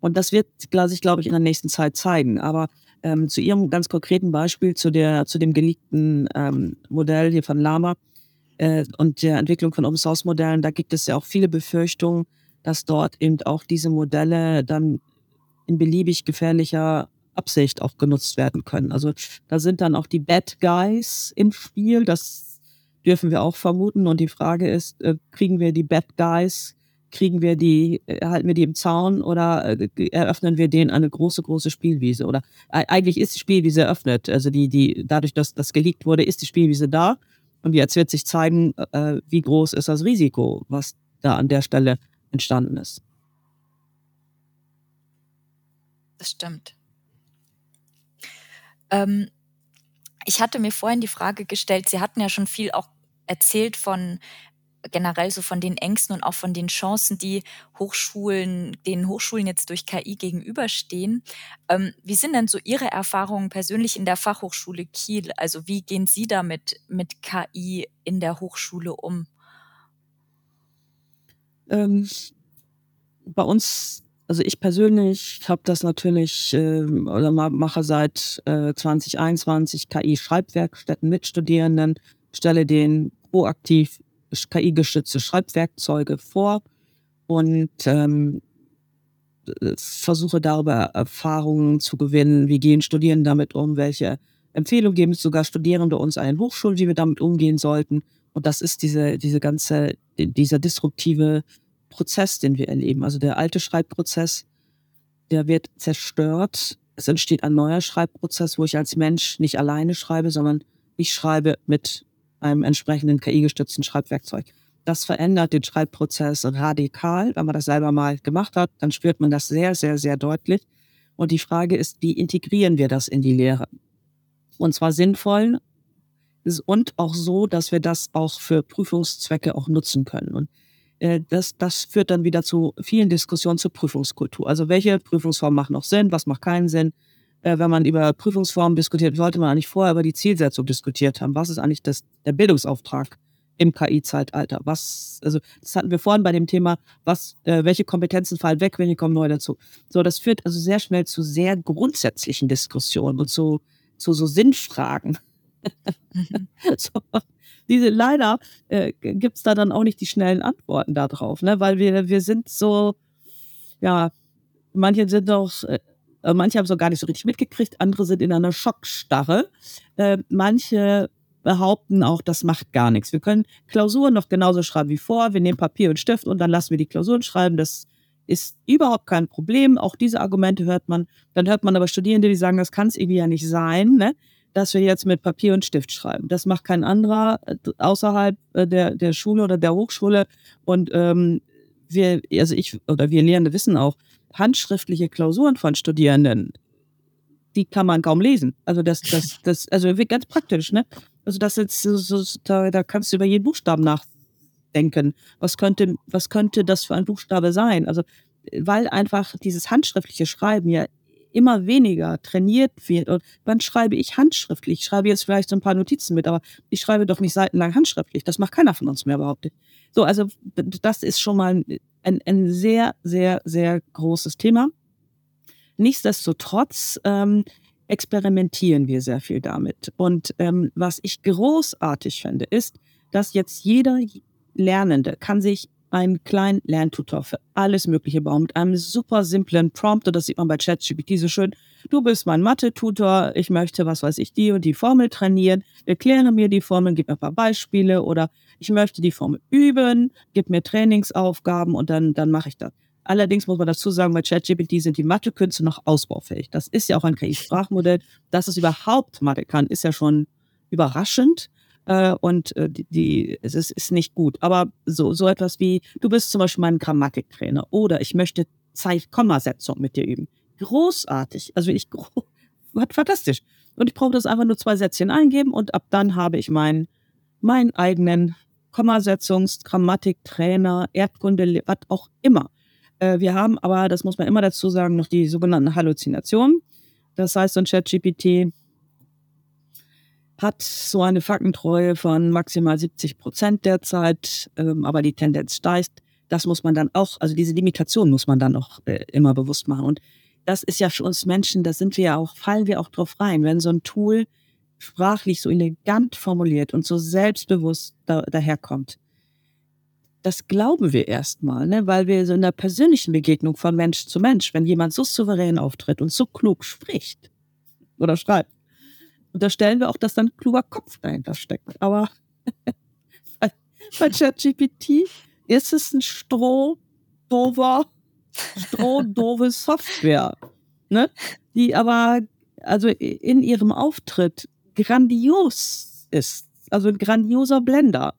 Und das wird sich, glaube ich, in der nächsten Zeit zeigen. Aber ähm, zu Ihrem ganz konkreten Beispiel, zu, der, zu dem geleakten ähm, Modell hier von Lama äh, und der Entwicklung von Open-Source-Modellen, da gibt es ja auch viele Befürchtungen, dass dort eben auch diese Modelle dann in beliebig gefährlicher Absicht auch genutzt werden können. Also da sind dann auch die Bad Guys im Spiel. Das dürfen wir auch vermuten. Und die Frage ist, äh, kriegen wir die Bad Guys, kriegen wir die, erhalten wir die im Zaun oder äh, eröffnen wir denen eine große, große Spielwiese? Oder äh, eigentlich ist die Spielwiese eröffnet. Also die, die, dadurch, dass das geleakt wurde, ist die Spielwiese da. Und jetzt wird sich zeigen, äh, wie groß ist das Risiko, was da an der Stelle entstanden ist. Das stimmt. Ähm, ich hatte mir vorhin die Frage gestellt, Sie hatten ja schon viel auch erzählt von generell so von den Ängsten und auch von den Chancen, die Hochschulen, den Hochschulen jetzt durch KI gegenüberstehen. Ähm, wie sind denn so Ihre Erfahrungen persönlich in der Fachhochschule Kiel? Also wie gehen Sie damit mit KI in der Hochschule um? Ähm, bei uns, also ich persönlich habe das natürlich äh, oder mache seit äh, 2021 KI-Schreibwerkstätten mit Studierenden, stelle denen proaktiv KI-gestützte Schreibwerkzeuge vor und ähm, versuche darüber Erfahrungen zu gewinnen. Wie gehen Studierende damit um? Welche Empfehlungen geben es sogar Studierende uns an den Hochschulen, wie wir damit umgehen sollten? Und das ist diese, diese ganze, dieser disruptive Prozess, den wir erleben. Also der alte Schreibprozess, der wird zerstört. Es entsteht ein neuer Schreibprozess, wo ich als Mensch nicht alleine schreibe, sondern ich schreibe mit einem entsprechenden KI-gestützten Schreibwerkzeug. Das verändert den Schreibprozess radikal. Wenn man das selber mal gemacht hat, dann spürt man das sehr, sehr, sehr deutlich. Und die Frage ist, wie integrieren wir das in die Lehre? Und zwar sinnvoll und auch so, dass wir das auch für Prüfungszwecke auch nutzen können. Und das, das führt dann wieder zu vielen Diskussionen zur Prüfungskultur. Also welche Prüfungsformen machen noch Sinn, was macht keinen Sinn? äh, wenn man über Prüfungsformen diskutiert, sollte man eigentlich vorher über die Zielsetzung diskutiert haben. Was ist eigentlich das, der Bildungsauftrag im KI-Zeitalter? Was, also das hatten wir vorhin bei dem Thema, was, äh, welche Kompetenzen fallen weg, welche kommen neu dazu. So, das führt also sehr schnell zu sehr grundsätzlichen Diskussionen und zu, zu so Sinnfragen. Mhm. so, diese leider äh, gibt es da dann auch nicht die schnellen Antworten darauf, ne? Weil wir, wir sind so, ja, manche sind auch äh, äh, manche haben es auch gar nicht so richtig mitgekriegt, andere sind in einer Schockstarre. Äh, manche behaupten auch, das macht gar nichts. Wir können Klausuren noch genauso schreiben wie vor. Wir nehmen Papier und Stift und dann lassen wir die Klausuren schreiben. Das ist überhaupt kein Problem. Auch diese Argumente hört man. Dann hört man aber Studierende, die sagen, das kann es irgendwie ja nicht sein, ne? Dass wir jetzt mit Papier und Stift schreiben. Das macht kein anderer äh, außerhalb der, der Schule oder der Hochschule. Und ähm, wir, also ich oder wir Lehrende wissen auch, handschriftliche Klausuren von Studierenden, die kann man kaum lesen. Also das, das, das, also ganz praktisch, ne? Also das jetzt so, da, da kannst du über jeden Buchstaben nachdenken. Was könnte, was könnte das für ein Buchstabe sein? Also weil einfach dieses handschriftliche Schreiben ja immer weniger trainiert wird. Und wann schreibe ich handschriftlich? Ich schreibe jetzt vielleicht so ein paar Notizen mit, aber ich schreibe doch nicht seitenlang handschriftlich. Das macht keiner von uns mehr, behauptet. So, also das ist schon mal ein, ein sehr, sehr, sehr großes Thema. Nichtsdestotrotz ähm, experimentieren wir sehr viel damit. Und ähm, was ich großartig finde, ist, dass jetzt jeder Lernende kann sich einen kleinen Lerntutor für alles Mögliche bauen mit einem super simplen Prompt. Und das sieht man bei ChatGPT so schön. Du bist mein Mathe-Tutor. Ich möchte, was weiß ich, die und die Formel trainieren. Erkläre mir die Formeln, gib mir ein paar Beispiele oder ich möchte die Formel üben, gib mir Trainingsaufgaben und dann, dann mache ich das. Allerdings muss man dazu sagen, bei ChatGPT sind die Mathekünste noch ausbaufähig. Das ist ja auch ein KI-Sprachmodell. Dass es überhaupt Mathe kann, ist ja schon überraschend. Äh, und äh, die, die, es ist, ist nicht gut. Aber so, so etwas wie, du bist zum Beispiel mein Grammatiktrainer oder ich möchte Zeit-Kommasetzung mit dir üben. Großartig. Also ich, fantastisch. Und ich brauche das einfach nur zwei Sätzchen eingeben und ab dann habe ich meinen, meinen eigenen Kommasetzungs-, Grammatiktrainer, Erdkunde, was auch immer. Äh, wir haben aber, das muss man immer dazu sagen, noch die sogenannten Halluzinationen. Das heißt, so ein ChatGPT hat so eine Faktentreue von maximal 70 Prozent derzeit, ähm, aber die Tendenz steigt. Das muss man dann auch, also diese Limitation muss man dann auch äh, immer bewusst machen. Und das ist ja für uns Menschen, da sind wir ja auch, fallen wir auch drauf rein, wenn so ein Tool sprachlich so elegant formuliert und so selbstbewusst da, daherkommt. Das glauben wir erstmal, ne? weil wir so in der persönlichen Begegnung von Mensch zu Mensch, wenn jemand so souverän auftritt und so klug spricht oder schreibt, unterstellen wir auch, dass dann kluger Kopf dahinter steckt. Aber bei ChatGPT ist es ein strohdover, strohdove Software, ne? die aber also in ihrem Auftritt grandios ist. Also ein grandioser Blender.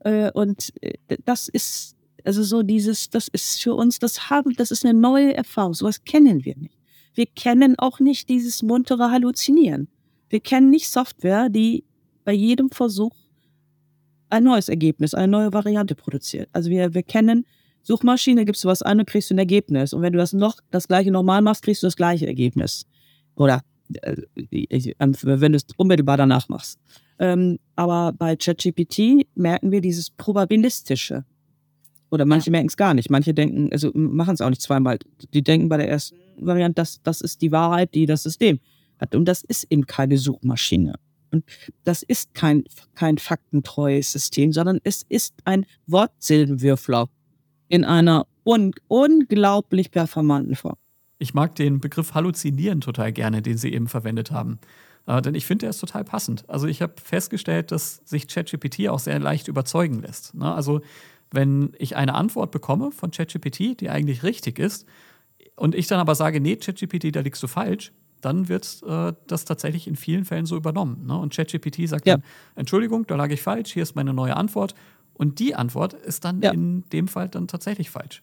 Äh, und äh, das ist, also so dieses, das ist für uns, das haben, das ist eine neue Erfahrung. Sowas kennen wir nicht. Wir kennen auch nicht dieses muntere Halluzinieren. Wir kennen nicht Software, die bei jedem Versuch ein neues Ergebnis, eine neue Variante produziert. Also wir, wir kennen Suchmaschine, gibst du was an und kriegst du ein Ergebnis. Und wenn du das noch das gleiche normal machst, kriegst du das gleiche Ergebnis. Oder äh, wenn du es unmittelbar danach machst. Ähm, aber bei ChatGPT merken wir dieses probabilistische. Oder manche ja. merken es gar nicht. Manche denken, also machen es auch nicht zweimal. Die denken bei der ersten Variante, das, das ist die Wahrheit, die das System hat. Und das ist eben keine Suchmaschine. Und das ist kein, kein faktentreues System, sondern es ist ein Wortsilbenwürfler in einer un unglaublich performanten Form. Ich mag den Begriff halluzinieren total gerne, den Sie eben verwendet haben. Äh, denn ich finde, der ist total passend. Also ich habe festgestellt, dass sich ChatGPT auch sehr leicht überzeugen lässt. Ne? Also wenn ich eine Antwort bekomme von ChatGPT, die eigentlich richtig ist, und ich dann aber sage, nee, ChatGPT, da liegst du falsch, dann wird äh, das tatsächlich in vielen Fällen so übernommen. Ne? Und ChatGPT sagt ja. dann, Entschuldigung, da lag ich falsch, hier ist meine neue Antwort. Und die Antwort ist dann ja. in dem Fall dann tatsächlich falsch.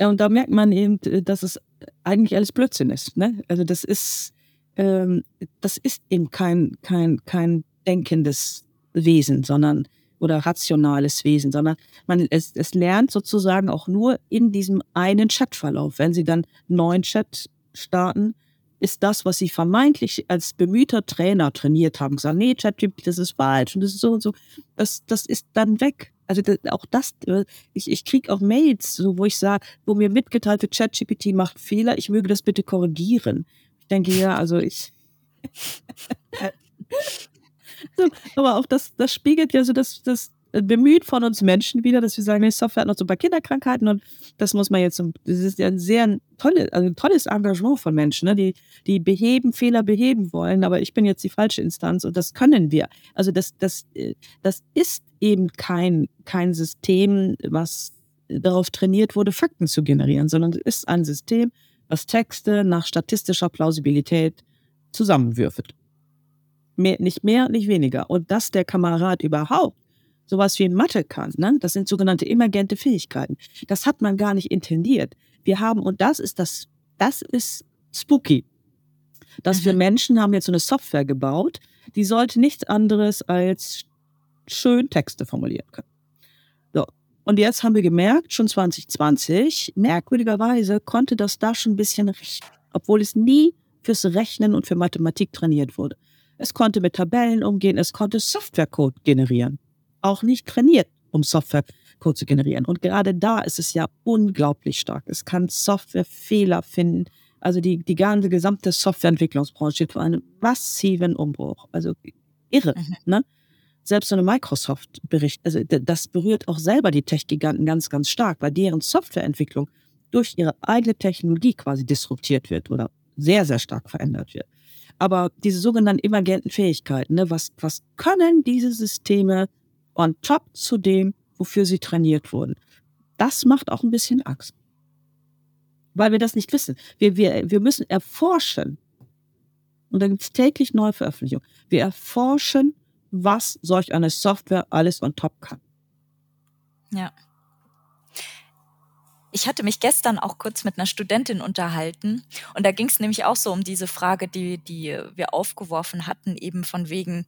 Ja, und da merkt man eben, äh, dass es eigentlich alles Blödsinn ist. Ne? Also das ist, ähm, das ist eben kein, kein, kein denkendes Wesen, sondern oder rationales Wesen, sondern man es, es lernt sozusagen auch nur in diesem einen Chatverlauf. Wenn Sie dann neuen Chat starten, ist das, was Sie vermeintlich als bemühter Trainer trainiert haben, gesagt, nee, ChatGPT, das ist falsch und das ist so und so, das, das ist dann weg. Also das, auch das, ich, ich kriege auch Mails, so, wo ich sage, wo mir mitgeteilt wird, ChatGPT macht Fehler, ich möge das bitte korrigieren. Ich denke, ja, also ich. so, aber auch das, das spiegelt ja so das, das bemüht von uns Menschen wieder, dass wir sagen, die Software hat noch so ein paar Kinderkrankheiten und das muss man jetzt, das ist ja ein sehr tolles, also ein tolles Engagement von Menschen, ne? die, die beheben, Fehler beheben wollen, aber ich bin jetzt die falsche Instanz und das können wir. Also das, das, äh, das ist eben kein, kein System, was darauf trainiert wurde, Fakten zu generieren, sondern es ist ein System, was Texte nach statistischer Plausibilität zusammenwürfelt. Mehr, nicht mehr, nicht weniger. Und dass der Kamerad überhaupt sowas wie Mathe kann, ne? das sind sogenannte emergente Fähigkeiten. Das hat man gar nicht intendiert. Wir haben, und das ist das, das ist spooky. Dass mhm. wir Menschen haben jetzt so eine Software gebaut, die sollte nichts anderes als schön Texte formulieren können. So. Und jetzt haben wir gemerkt, schon 2020, merkwürdigerweise konnte das da schon ein bisschen rechnen, obwohl es nie fürs Rechnen und für Mathematik trainiert wurde. Es konnte mit Tabellen umgehen, es konnte Softwarecode generieren. Auch nicht trainiert, um Softwarecode zu generieren. Und gerade da ist es ja unglaublich stark. Es kann Softwarefehler finden. Also die, die ganze gesamte Softwareentwicklungsbranche steht vor einem massiven Umbruch. Also irre, mhm. ne? Selbst so eine Microsoft-Bericht, also das berührt auch selber die Tech-Giganten ganz, ganz stark, weil deren Softwareentwicklung durch ihre eigene Technologie quasi disruptiert wird oder sehr, sehr stark verändert wird. Aber diese sogenannten emergenten Fähigkeiten, ne, was, was können diese Systeme on top zu dem, wofür sie trainiert wurden? Das macht auch ein bisschen Angst. Weil wir das nicht wissen. Wir, wir, wir müssen erforschen. Und da gibt es täglich neue Veröffentlichungen. Wir erforschen, was solch eine Software alles on top kann. Ja. Ich hatte mich gestern auch kurz mit einer Studentin unterhalten und da ging es nämlich auch so um diese Frage, die, die wir aufgeworfen hatten, eben von wegen,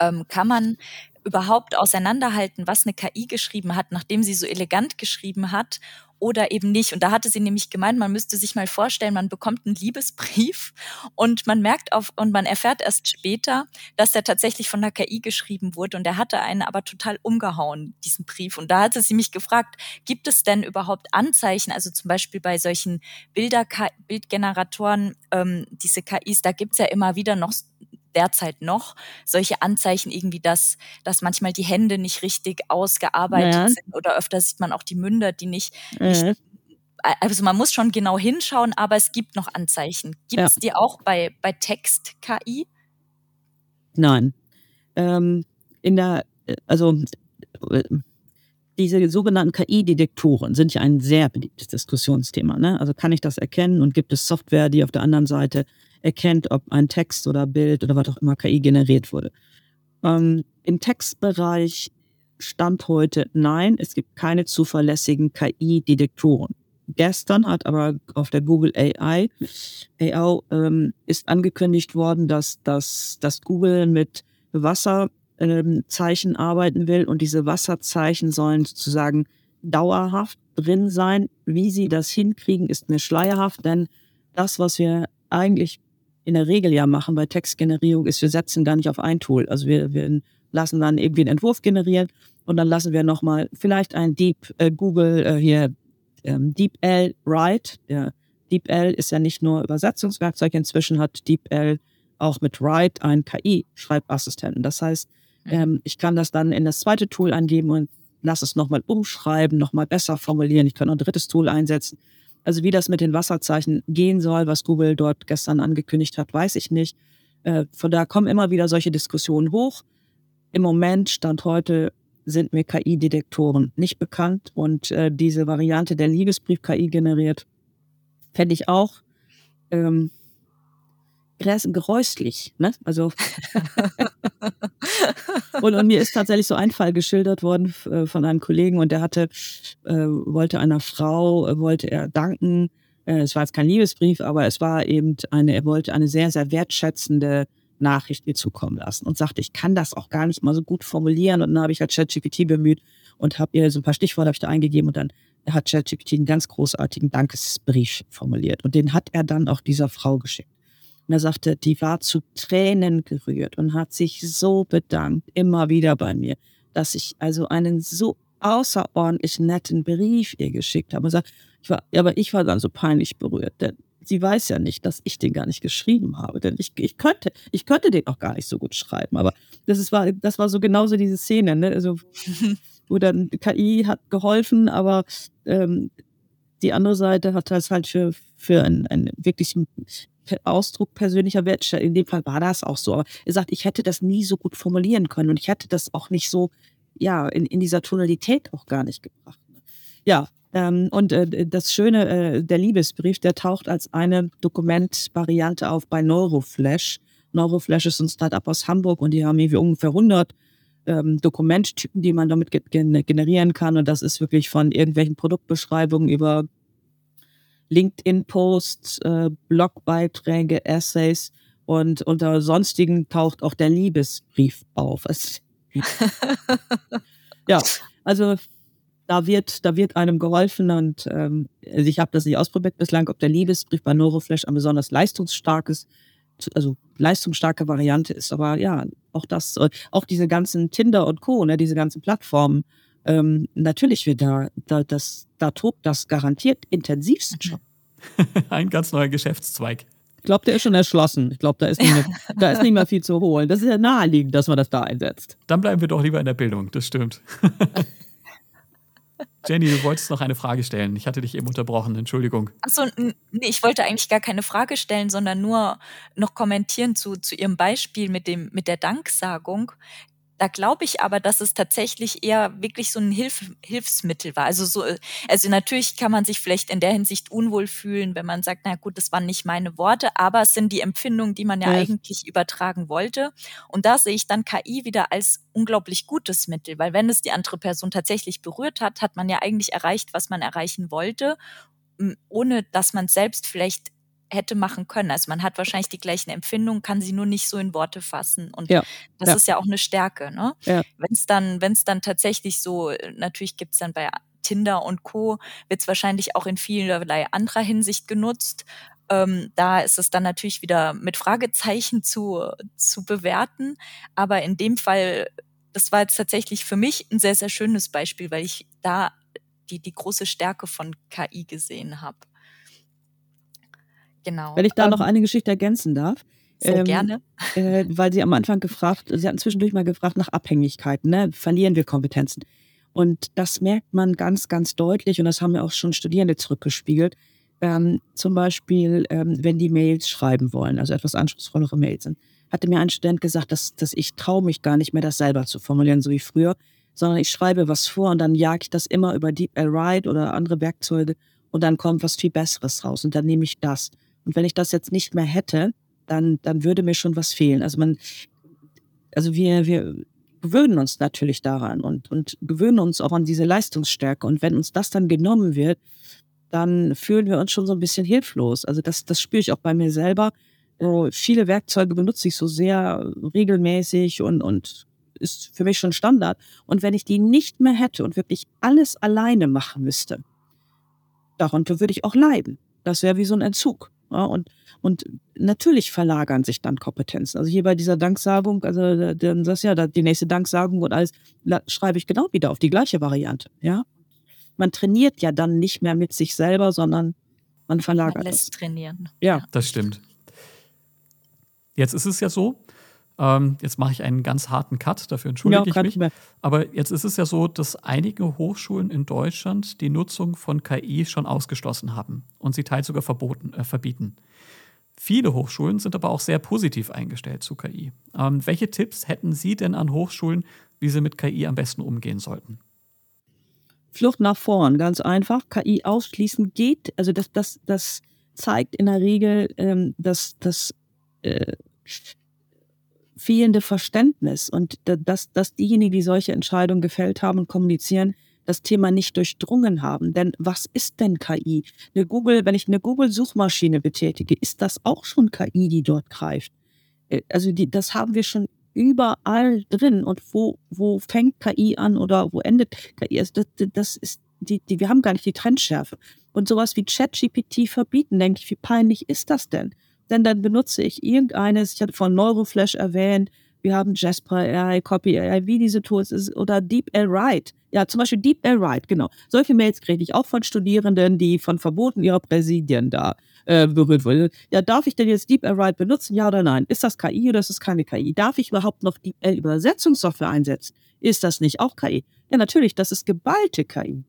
ähm, kann man überhaupt auseinanderhalten, was eine KI geschrieben hat, nachdem sie so elegant geschrieben hat oder eben nicht. Und da hatte sie nämlich gemeint, man müsste sich mal vorstellen, man bekommt einen Liebesbrief und man merkt auf und man erfährt erst später, dass der tatsächlich von der KI geschrieben wurde und der hatte einen aber total umgehauen, diesen Brief. Und da hatte sie mich gefragt, gibt es denn überhaupt Anzeichen, also zum Beispiel bei solchen Bilder, Bildgeneratoren, ähm, diese KIs, da gibt's ja immer wieder noch derzeit noch solche Anzeichen irgendwie, dass, dass manchmal die Hände nicht richtig ausgearbeitet ja. sind oder öfter sieht man auch die Münder, die nicht, ja. nicht also man muss schon genau hinschauen, aber es gibt noch Anzeichen. Gibt es ja. die auch bei, bei Text-KI? Nein. Ähm, in der, also diese sogenannten KI-Detektoren sind ja ein sehr beliebtes Diskussionsthema. Ne? Also kann ich das erkennen und gibt es Software, die auf der anderen Seite erkennt, ob ein Text oder Bild oder was auch immer KI generiert wurde. Ähm, Im Textbereich stand heute nein, es gibt keine zuverlässigen KI-Detektoren. Gestern hat aber auf der Google AI, AI ähm, ist angekündigt worden, dass, dass, dass Google mit Wasser ähm, arbeiten will und diese Wasserzeichen sollen sozusagen dauerhaft drin sein. Wie sie das hinkriegen, ist mir schleierhaft, denn das, was wir eigentlich in der Regel ja machen bei Textgenerierung, ist, wir setzen gar nicht auf ein Tool. Also wir, wir lassen dann irgendwie einen Entwurf generieren und dann lassen wir nochmal vielleicht ein Deep äh, Google äh, hier ähm, DeepL Write. Der DeepL ist ja nicht nur Übersetzungswerkzeug, inzwischen hat DeepL auch mit Write ein KI-Schreibassistenten. Das heißt, mhm. ähm, ich kann das dann in das zweite Tool angeben und lass es nochmal umschreiben, nochmal besser formulieren. Ich kann ein drittes Tool einsetzen. Also wie das mit den Wasserzeichen gehen soll, was Google dort gestern angekündigt hat, weiß ich nicht. Äh, von da kommen immer wieder solche Diskussionen hoch. Im Moment, Stand heute, sind mir KI-Detektoren nicht bekannt und äh, diese Variante der Liebesbrief-KI generiert, fände ich auch ähm, geräuslich. Ne? Also und, und, mir ist tatsächlich so ein Fall geschildert worden äh, von einem Kollegen und der hatte, äh, wollte einer Frau, äh, wollte er danken. Äh, es war jetzt kein Liebesbrief, aber es war eben eine, er wollte eine sehr, sehr wertschätzende Nachricht mir zukommen lassen und sagte, ich kann das auch gar nicht mal so gut formulieren. Und dann habe ich halt ChatGPT bemüht und habe ihr so ein paar Stichworte ich da eingegeben und dann hat ChatGPT einen ganz großartigen Dankesbrief formuliert. Und den hat er dann auch dieser Frau geschickt. Und er sagte, die war zu Tränen gerührt und hat sich so bedankt, immer wieder bei mir, dass ich also einen so außerordentlich netten Brief ihr geschickt habe. Und sagt, ich war, aber ich war dann so peinlich berührt, denn sie weiß ja nicht, dass ich den gar nicht geschrieben habe. Denn ich, ich könnte, ich könnte den auch gar nicht so gut schreiben. Aber das ist, war, das war so genauso diese Szene, ne? Also, wo dann KI hat geholfen, aber ähm, die andere Seite hat das halt für, für einen, einen wirklichen Ausdruck persönlicher Wertschätzung. In dem Fall war das auch so. Aber er sagt, ich hätte das nie so gut formulieren können und ich hätte das auch nicht so, ja, in, in dieser Tonalität auch gar nicht gebracht. Ja, ähm, und äh, das Schöne, äh, der Liebesbrief, der taucht als eine Dokumentvariante auf bei Neuroflash. Neuroflash ist ein Startup aus Hamburg und die haben irgendwie ungefähr 100 ähm, Dokumenttypen, die man damit ge generieren kann. Und das ist wirklich von irgendwelchen Produktbeschreibungen über LinkedIn-Posts, äh, Blogbeiträge, Essays und unter sonstigen taucht auch der Liebesbrief auf. ja, also da wird, da wird einem geholfen und ähm, also ich habe das nicht ausprobiert bislang, ob der Liebesbrief bei Neuroflash ein besonders leistungsstarkes, also leistungsstarke Variante ist. Aber ja, auch das, auch diese ganzen Tinder und Co., ne, diese ganzen Plattformen, ähm, natürlich wird da, da, das, da tobt das garantiert intensivst schon. Ein ganz neuer Geschäftszweig. Ich glaube, der ist schon erschlossen. Ich glaube, da, ist nicht mehr, da ist nicht mehr viel zu holen. Das ist ja naheliegend, dass man das da einsetzt. Dann bleiben wir doch lieber in der Bildung, das stimmt. Jenny, du wolltest noch eine Frage stellen. Ich hatte dich eben unterbrochen, Entschuldigung. Achso, nee, ich wollte eigentlich gar keine Frage stellen, sondern nur noch kommentieren zu, zu Ihrem Beispiel mit, dem, mit der Danksagung. Da glaube ich aber, dass es tatsächlich eher wirklich so ein Hilf Hilfsmittel war. Also so, also natürlich kann man sich vielleicht in der Hinsicht unwohl fühlen, wenn man sagt, na gut, das waren nicht meine Worte, aber es sind die Empfindungen, die man ja, ja. eigentlich übertragen wollte. Und da sehe ich dann KI wieder als unglaublich gutes Mittel, weil wenn es die andere Person tatsächlich berührt hat, hat man ja eigentlich erreicht, was man erreichen wollte, ohne dass man selbst vielleicht hätte machen können. Also man hat wahrscheinlich die gleichen Empfindungen, kann sie nur nicht so in Worte fassen. Und ja, das ja. ist ja auch eine Stärke. Ne? Ja. Wenn es dann, wenn es dann tatsächlich so, natürlich gibt es dann bei Tinder und Co. wird es wahrscheinlich auch in vielerlei anderer Hinsicht genutzt. Ähm, da ist es dann natürlich wieder mit Fragezeichen zu, zu bewerten. Aber in dem Fall, das war jetzt tatsächlich für mich ein sehr, sehr schönes Beispiel, weil ich da die, die große Stärke von KI gesehen habe. Genau. Wenn ich da ähm, noch eine Geschichte ergänzen darf. Sehr ähm, gerne. Äh, weil Sie am Anfang gefragt, Sie hatten zwischendurch mal gefragt nach Abhängigkeiten, ne? Verlieren wir Kompetenzen? Und das merkt man ganz, ganz deutlich und das haben ja auch schon Studierende zurückgespiegelt. Ähm, zum Beispiel, ähm, wenn die Mails schreiben wollen, also etwas anspruchsvollere Mails sind, hatte mir ein Student gesagt, dass, dass ich traue mich gar nicht mehr, das selber zu formulieren, so wie früher, sondern ich schreibe was vor und dann jage ich das immer über DeepL Write oder andere Werkzeuge und dann kommt was viel Besseres raus und dann nehme ich das. Und wenn ich das jetzt nicht mehr hätte, dann, dann würde mir schon was fehlen. Also man, also wir, wir gewöhnen uns natürlich daran und, und gewöhnen uns auch an diese Leistungsstärke. Und wenn uns das dann genommen wird, dann fühlen wir uns schon so ein bisschen hilflos. Also das, das spüre ich auch bei mir selber. Äh, viele Werkzeuge benutze ich so sehr regelmäßig und, und ist für mich schon Standard. Und wenn ich die nicht mehr hätte und wirklich alles alleine machen müsste, darunter würde ich auch leiden. Das wäre wie so ein Entzug. Ja, und, und natürlich verlagern sich dann Kompetenzen. Also hier bei dieser Danksagung, also dann das ja die nächste Danksagung und alles, schreibe ich genau wieder auf die gleiche Variante. Ja, man trainiert ja dann nicht mehr mit sich selber, sondern man verlagert. Man lässt es. trainieren. Ja, das stimmt. Jetzt ist es ja so, ähm, jetzt mache ich einen ganz harten Cut, dafür entschuldige ja, ich mich. Aber jetzt ist es ja so, dass einige Hochschulen in Deutschland die Nutzung von KI schon ausgeschlossen haben und sie teils sogar verboten, äh, verbieten. Viele Hochschulen sind aber auch sehr positiv eingestellt zu KI. Ähm, welche Tipps hätten Sie denn an Hochschulen, wie sie mit KI am besten umgehen sollten? Flucht nach vorn, ganz einfach. KI ausschließen geht, also das, das, das zeigt in der Regel, ähm, dass das äh, fehlende Verständnis und dass, dass diejenigen, die solche Entscheidungen gefällt haben und kommunizieren, das Thema nicht durchdrungen haben. Denn was ist denn KI? Eine Google, wenn ich eine Google-Suchmaschine betätige, ist das auch schon KI, die dort greift. Äh, also die, das haben wir schon überall drin. Und wo, wo fängt KI an oder wo endet KI? Also das, das ist die, die, wir haben gar nicht die Trendschärfe. Und sowas wie ChatGPT verbieten, denke ich, wie peinlich ist das denn? Denn dann benutze ich irgendeines, ich hatte von Neuroflash erwähnt, wir haben Jasper AI, Copy AI, wie diese Tools ist, oder Deep L Write. Ja, zum Beispiel Deep L Write, genau. Solche Mails kriege ich auch von Studierenden, die von Verboten ihrer Präsidien da äh, berührt wurden. Ja, darf ich denn jetzt Deep L Write benutzen? Ja oder nein? Ist das KI oder ist es keine KI? Darf ich überhaupt noch Deep L Übersetzungssoftware einsetzen? Ist das nicht auch KI? Ja, natürlich, das ist geballte KI.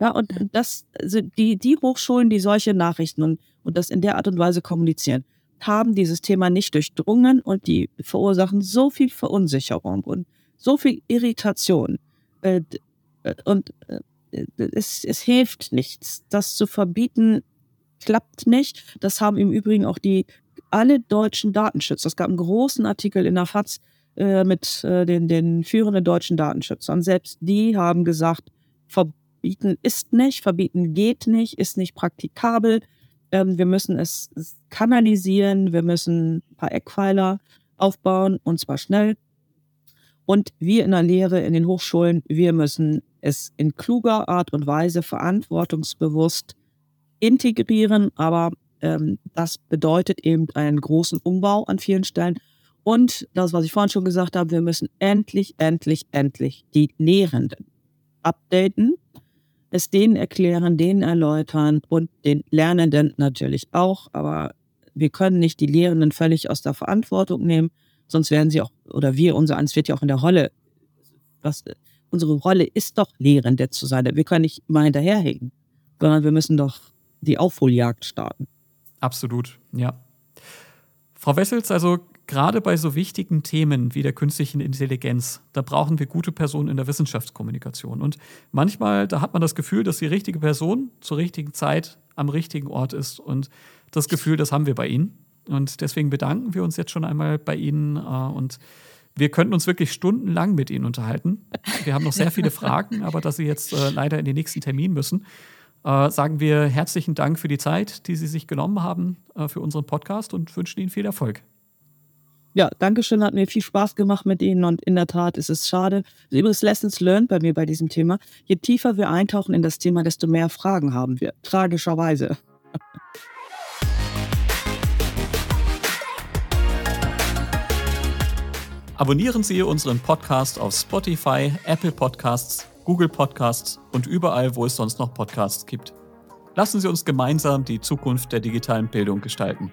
Ja, und das, also die, die Hochschulen, die solche Nachrichten und, und das in der Art und Weise kommunizieren, haben dieses Thema nicht durchdrungen und die verursachen so viel Verunsicherung und so viel Irritation. Äh, äh, und äh, es, es hilft nichts. Das zu verbieten klappt nicht. Das haben im Übrigen auch die alle deutschen Datenschützer. Es gab einen großen Artikel in der FAZ mit den, den führenden deutschen Datenschützern. Selbst die haben gesagt, verbieten ist nicht, verbieten geht nicht, ist nicht praktikabel. Ähm, wir müssen es, kanalisieren, wir müssen ein paar Eckpfeiler aufbauen und zwar schnell. Und wir in der Lehre, in den Hochschulen, wir müssen es in kluger Art und Weise verantwortungsbewusst integrieren, aber ähm, das bedeutet eben einen großen Umbau an vielen Stellen. Und das, was ich vorhin schon gesagt habe, wir müssen endlich, endlich, endlich die Lehrenden updaten es denen erklären, denen erläutern und den Lernenden natürlich auch. Aber wir können nicht die Lehrenden völlig aus der Verantwortung nehmen, sonst werden sie auch, oder wir, unser eins wird ja auch in der Rolle, was, unsere Rolle ist doch Lehrende zu sein. Wir können nicht mal hinterherhängen, sondern wir müssen doch die Aufholjagd starten. Absolut, ja. Frau Wessels, also gerade bei so wichtigen Themen wie der künstlichen Intelligenz, da brauchen wir gute Personen in der Wissenschaftskommunikation. Und manchmal, da hat man das Gefühl, dass die richtige Person zur richtigen Zeit am richtigen Ort ist. Und das Gefühl, das haben wir bei Ihnen. Und deswegen bedanken wir uns jetzt schon einmal bei Ihnen äh, und wir könnten uns wirklich stundenlang mit Ihnen unterhalten. Wir haben noch sehr viele Fragen, aber dass Sie jetzt äh, leider in den nächsten Termin müssen, äh, sagen wir herzlichen Dank für die Zeit, die Sie sich genommen haben äh, für unseren Podcast und wünschen Ihnen viel Erfolg. Ja, danke schön, hat mir viel Spaß gemacht mit Ihnen und in der Tat ist es schade. Übrigens Lessons learned bei mir bei diesem Thema. Je tiefer wir eintauchen in das Thema, desto mehr Fragen haben wir. Tragischerweise. Abonnieren Sie unseren Podcast auf Spotify, Apple Podcasts, Google Podcasts und überall, wo es sonst noch Podcasts gibt. Lassen Sie uns gemeinsam die Zukunft der digitalen Bildung gestalten.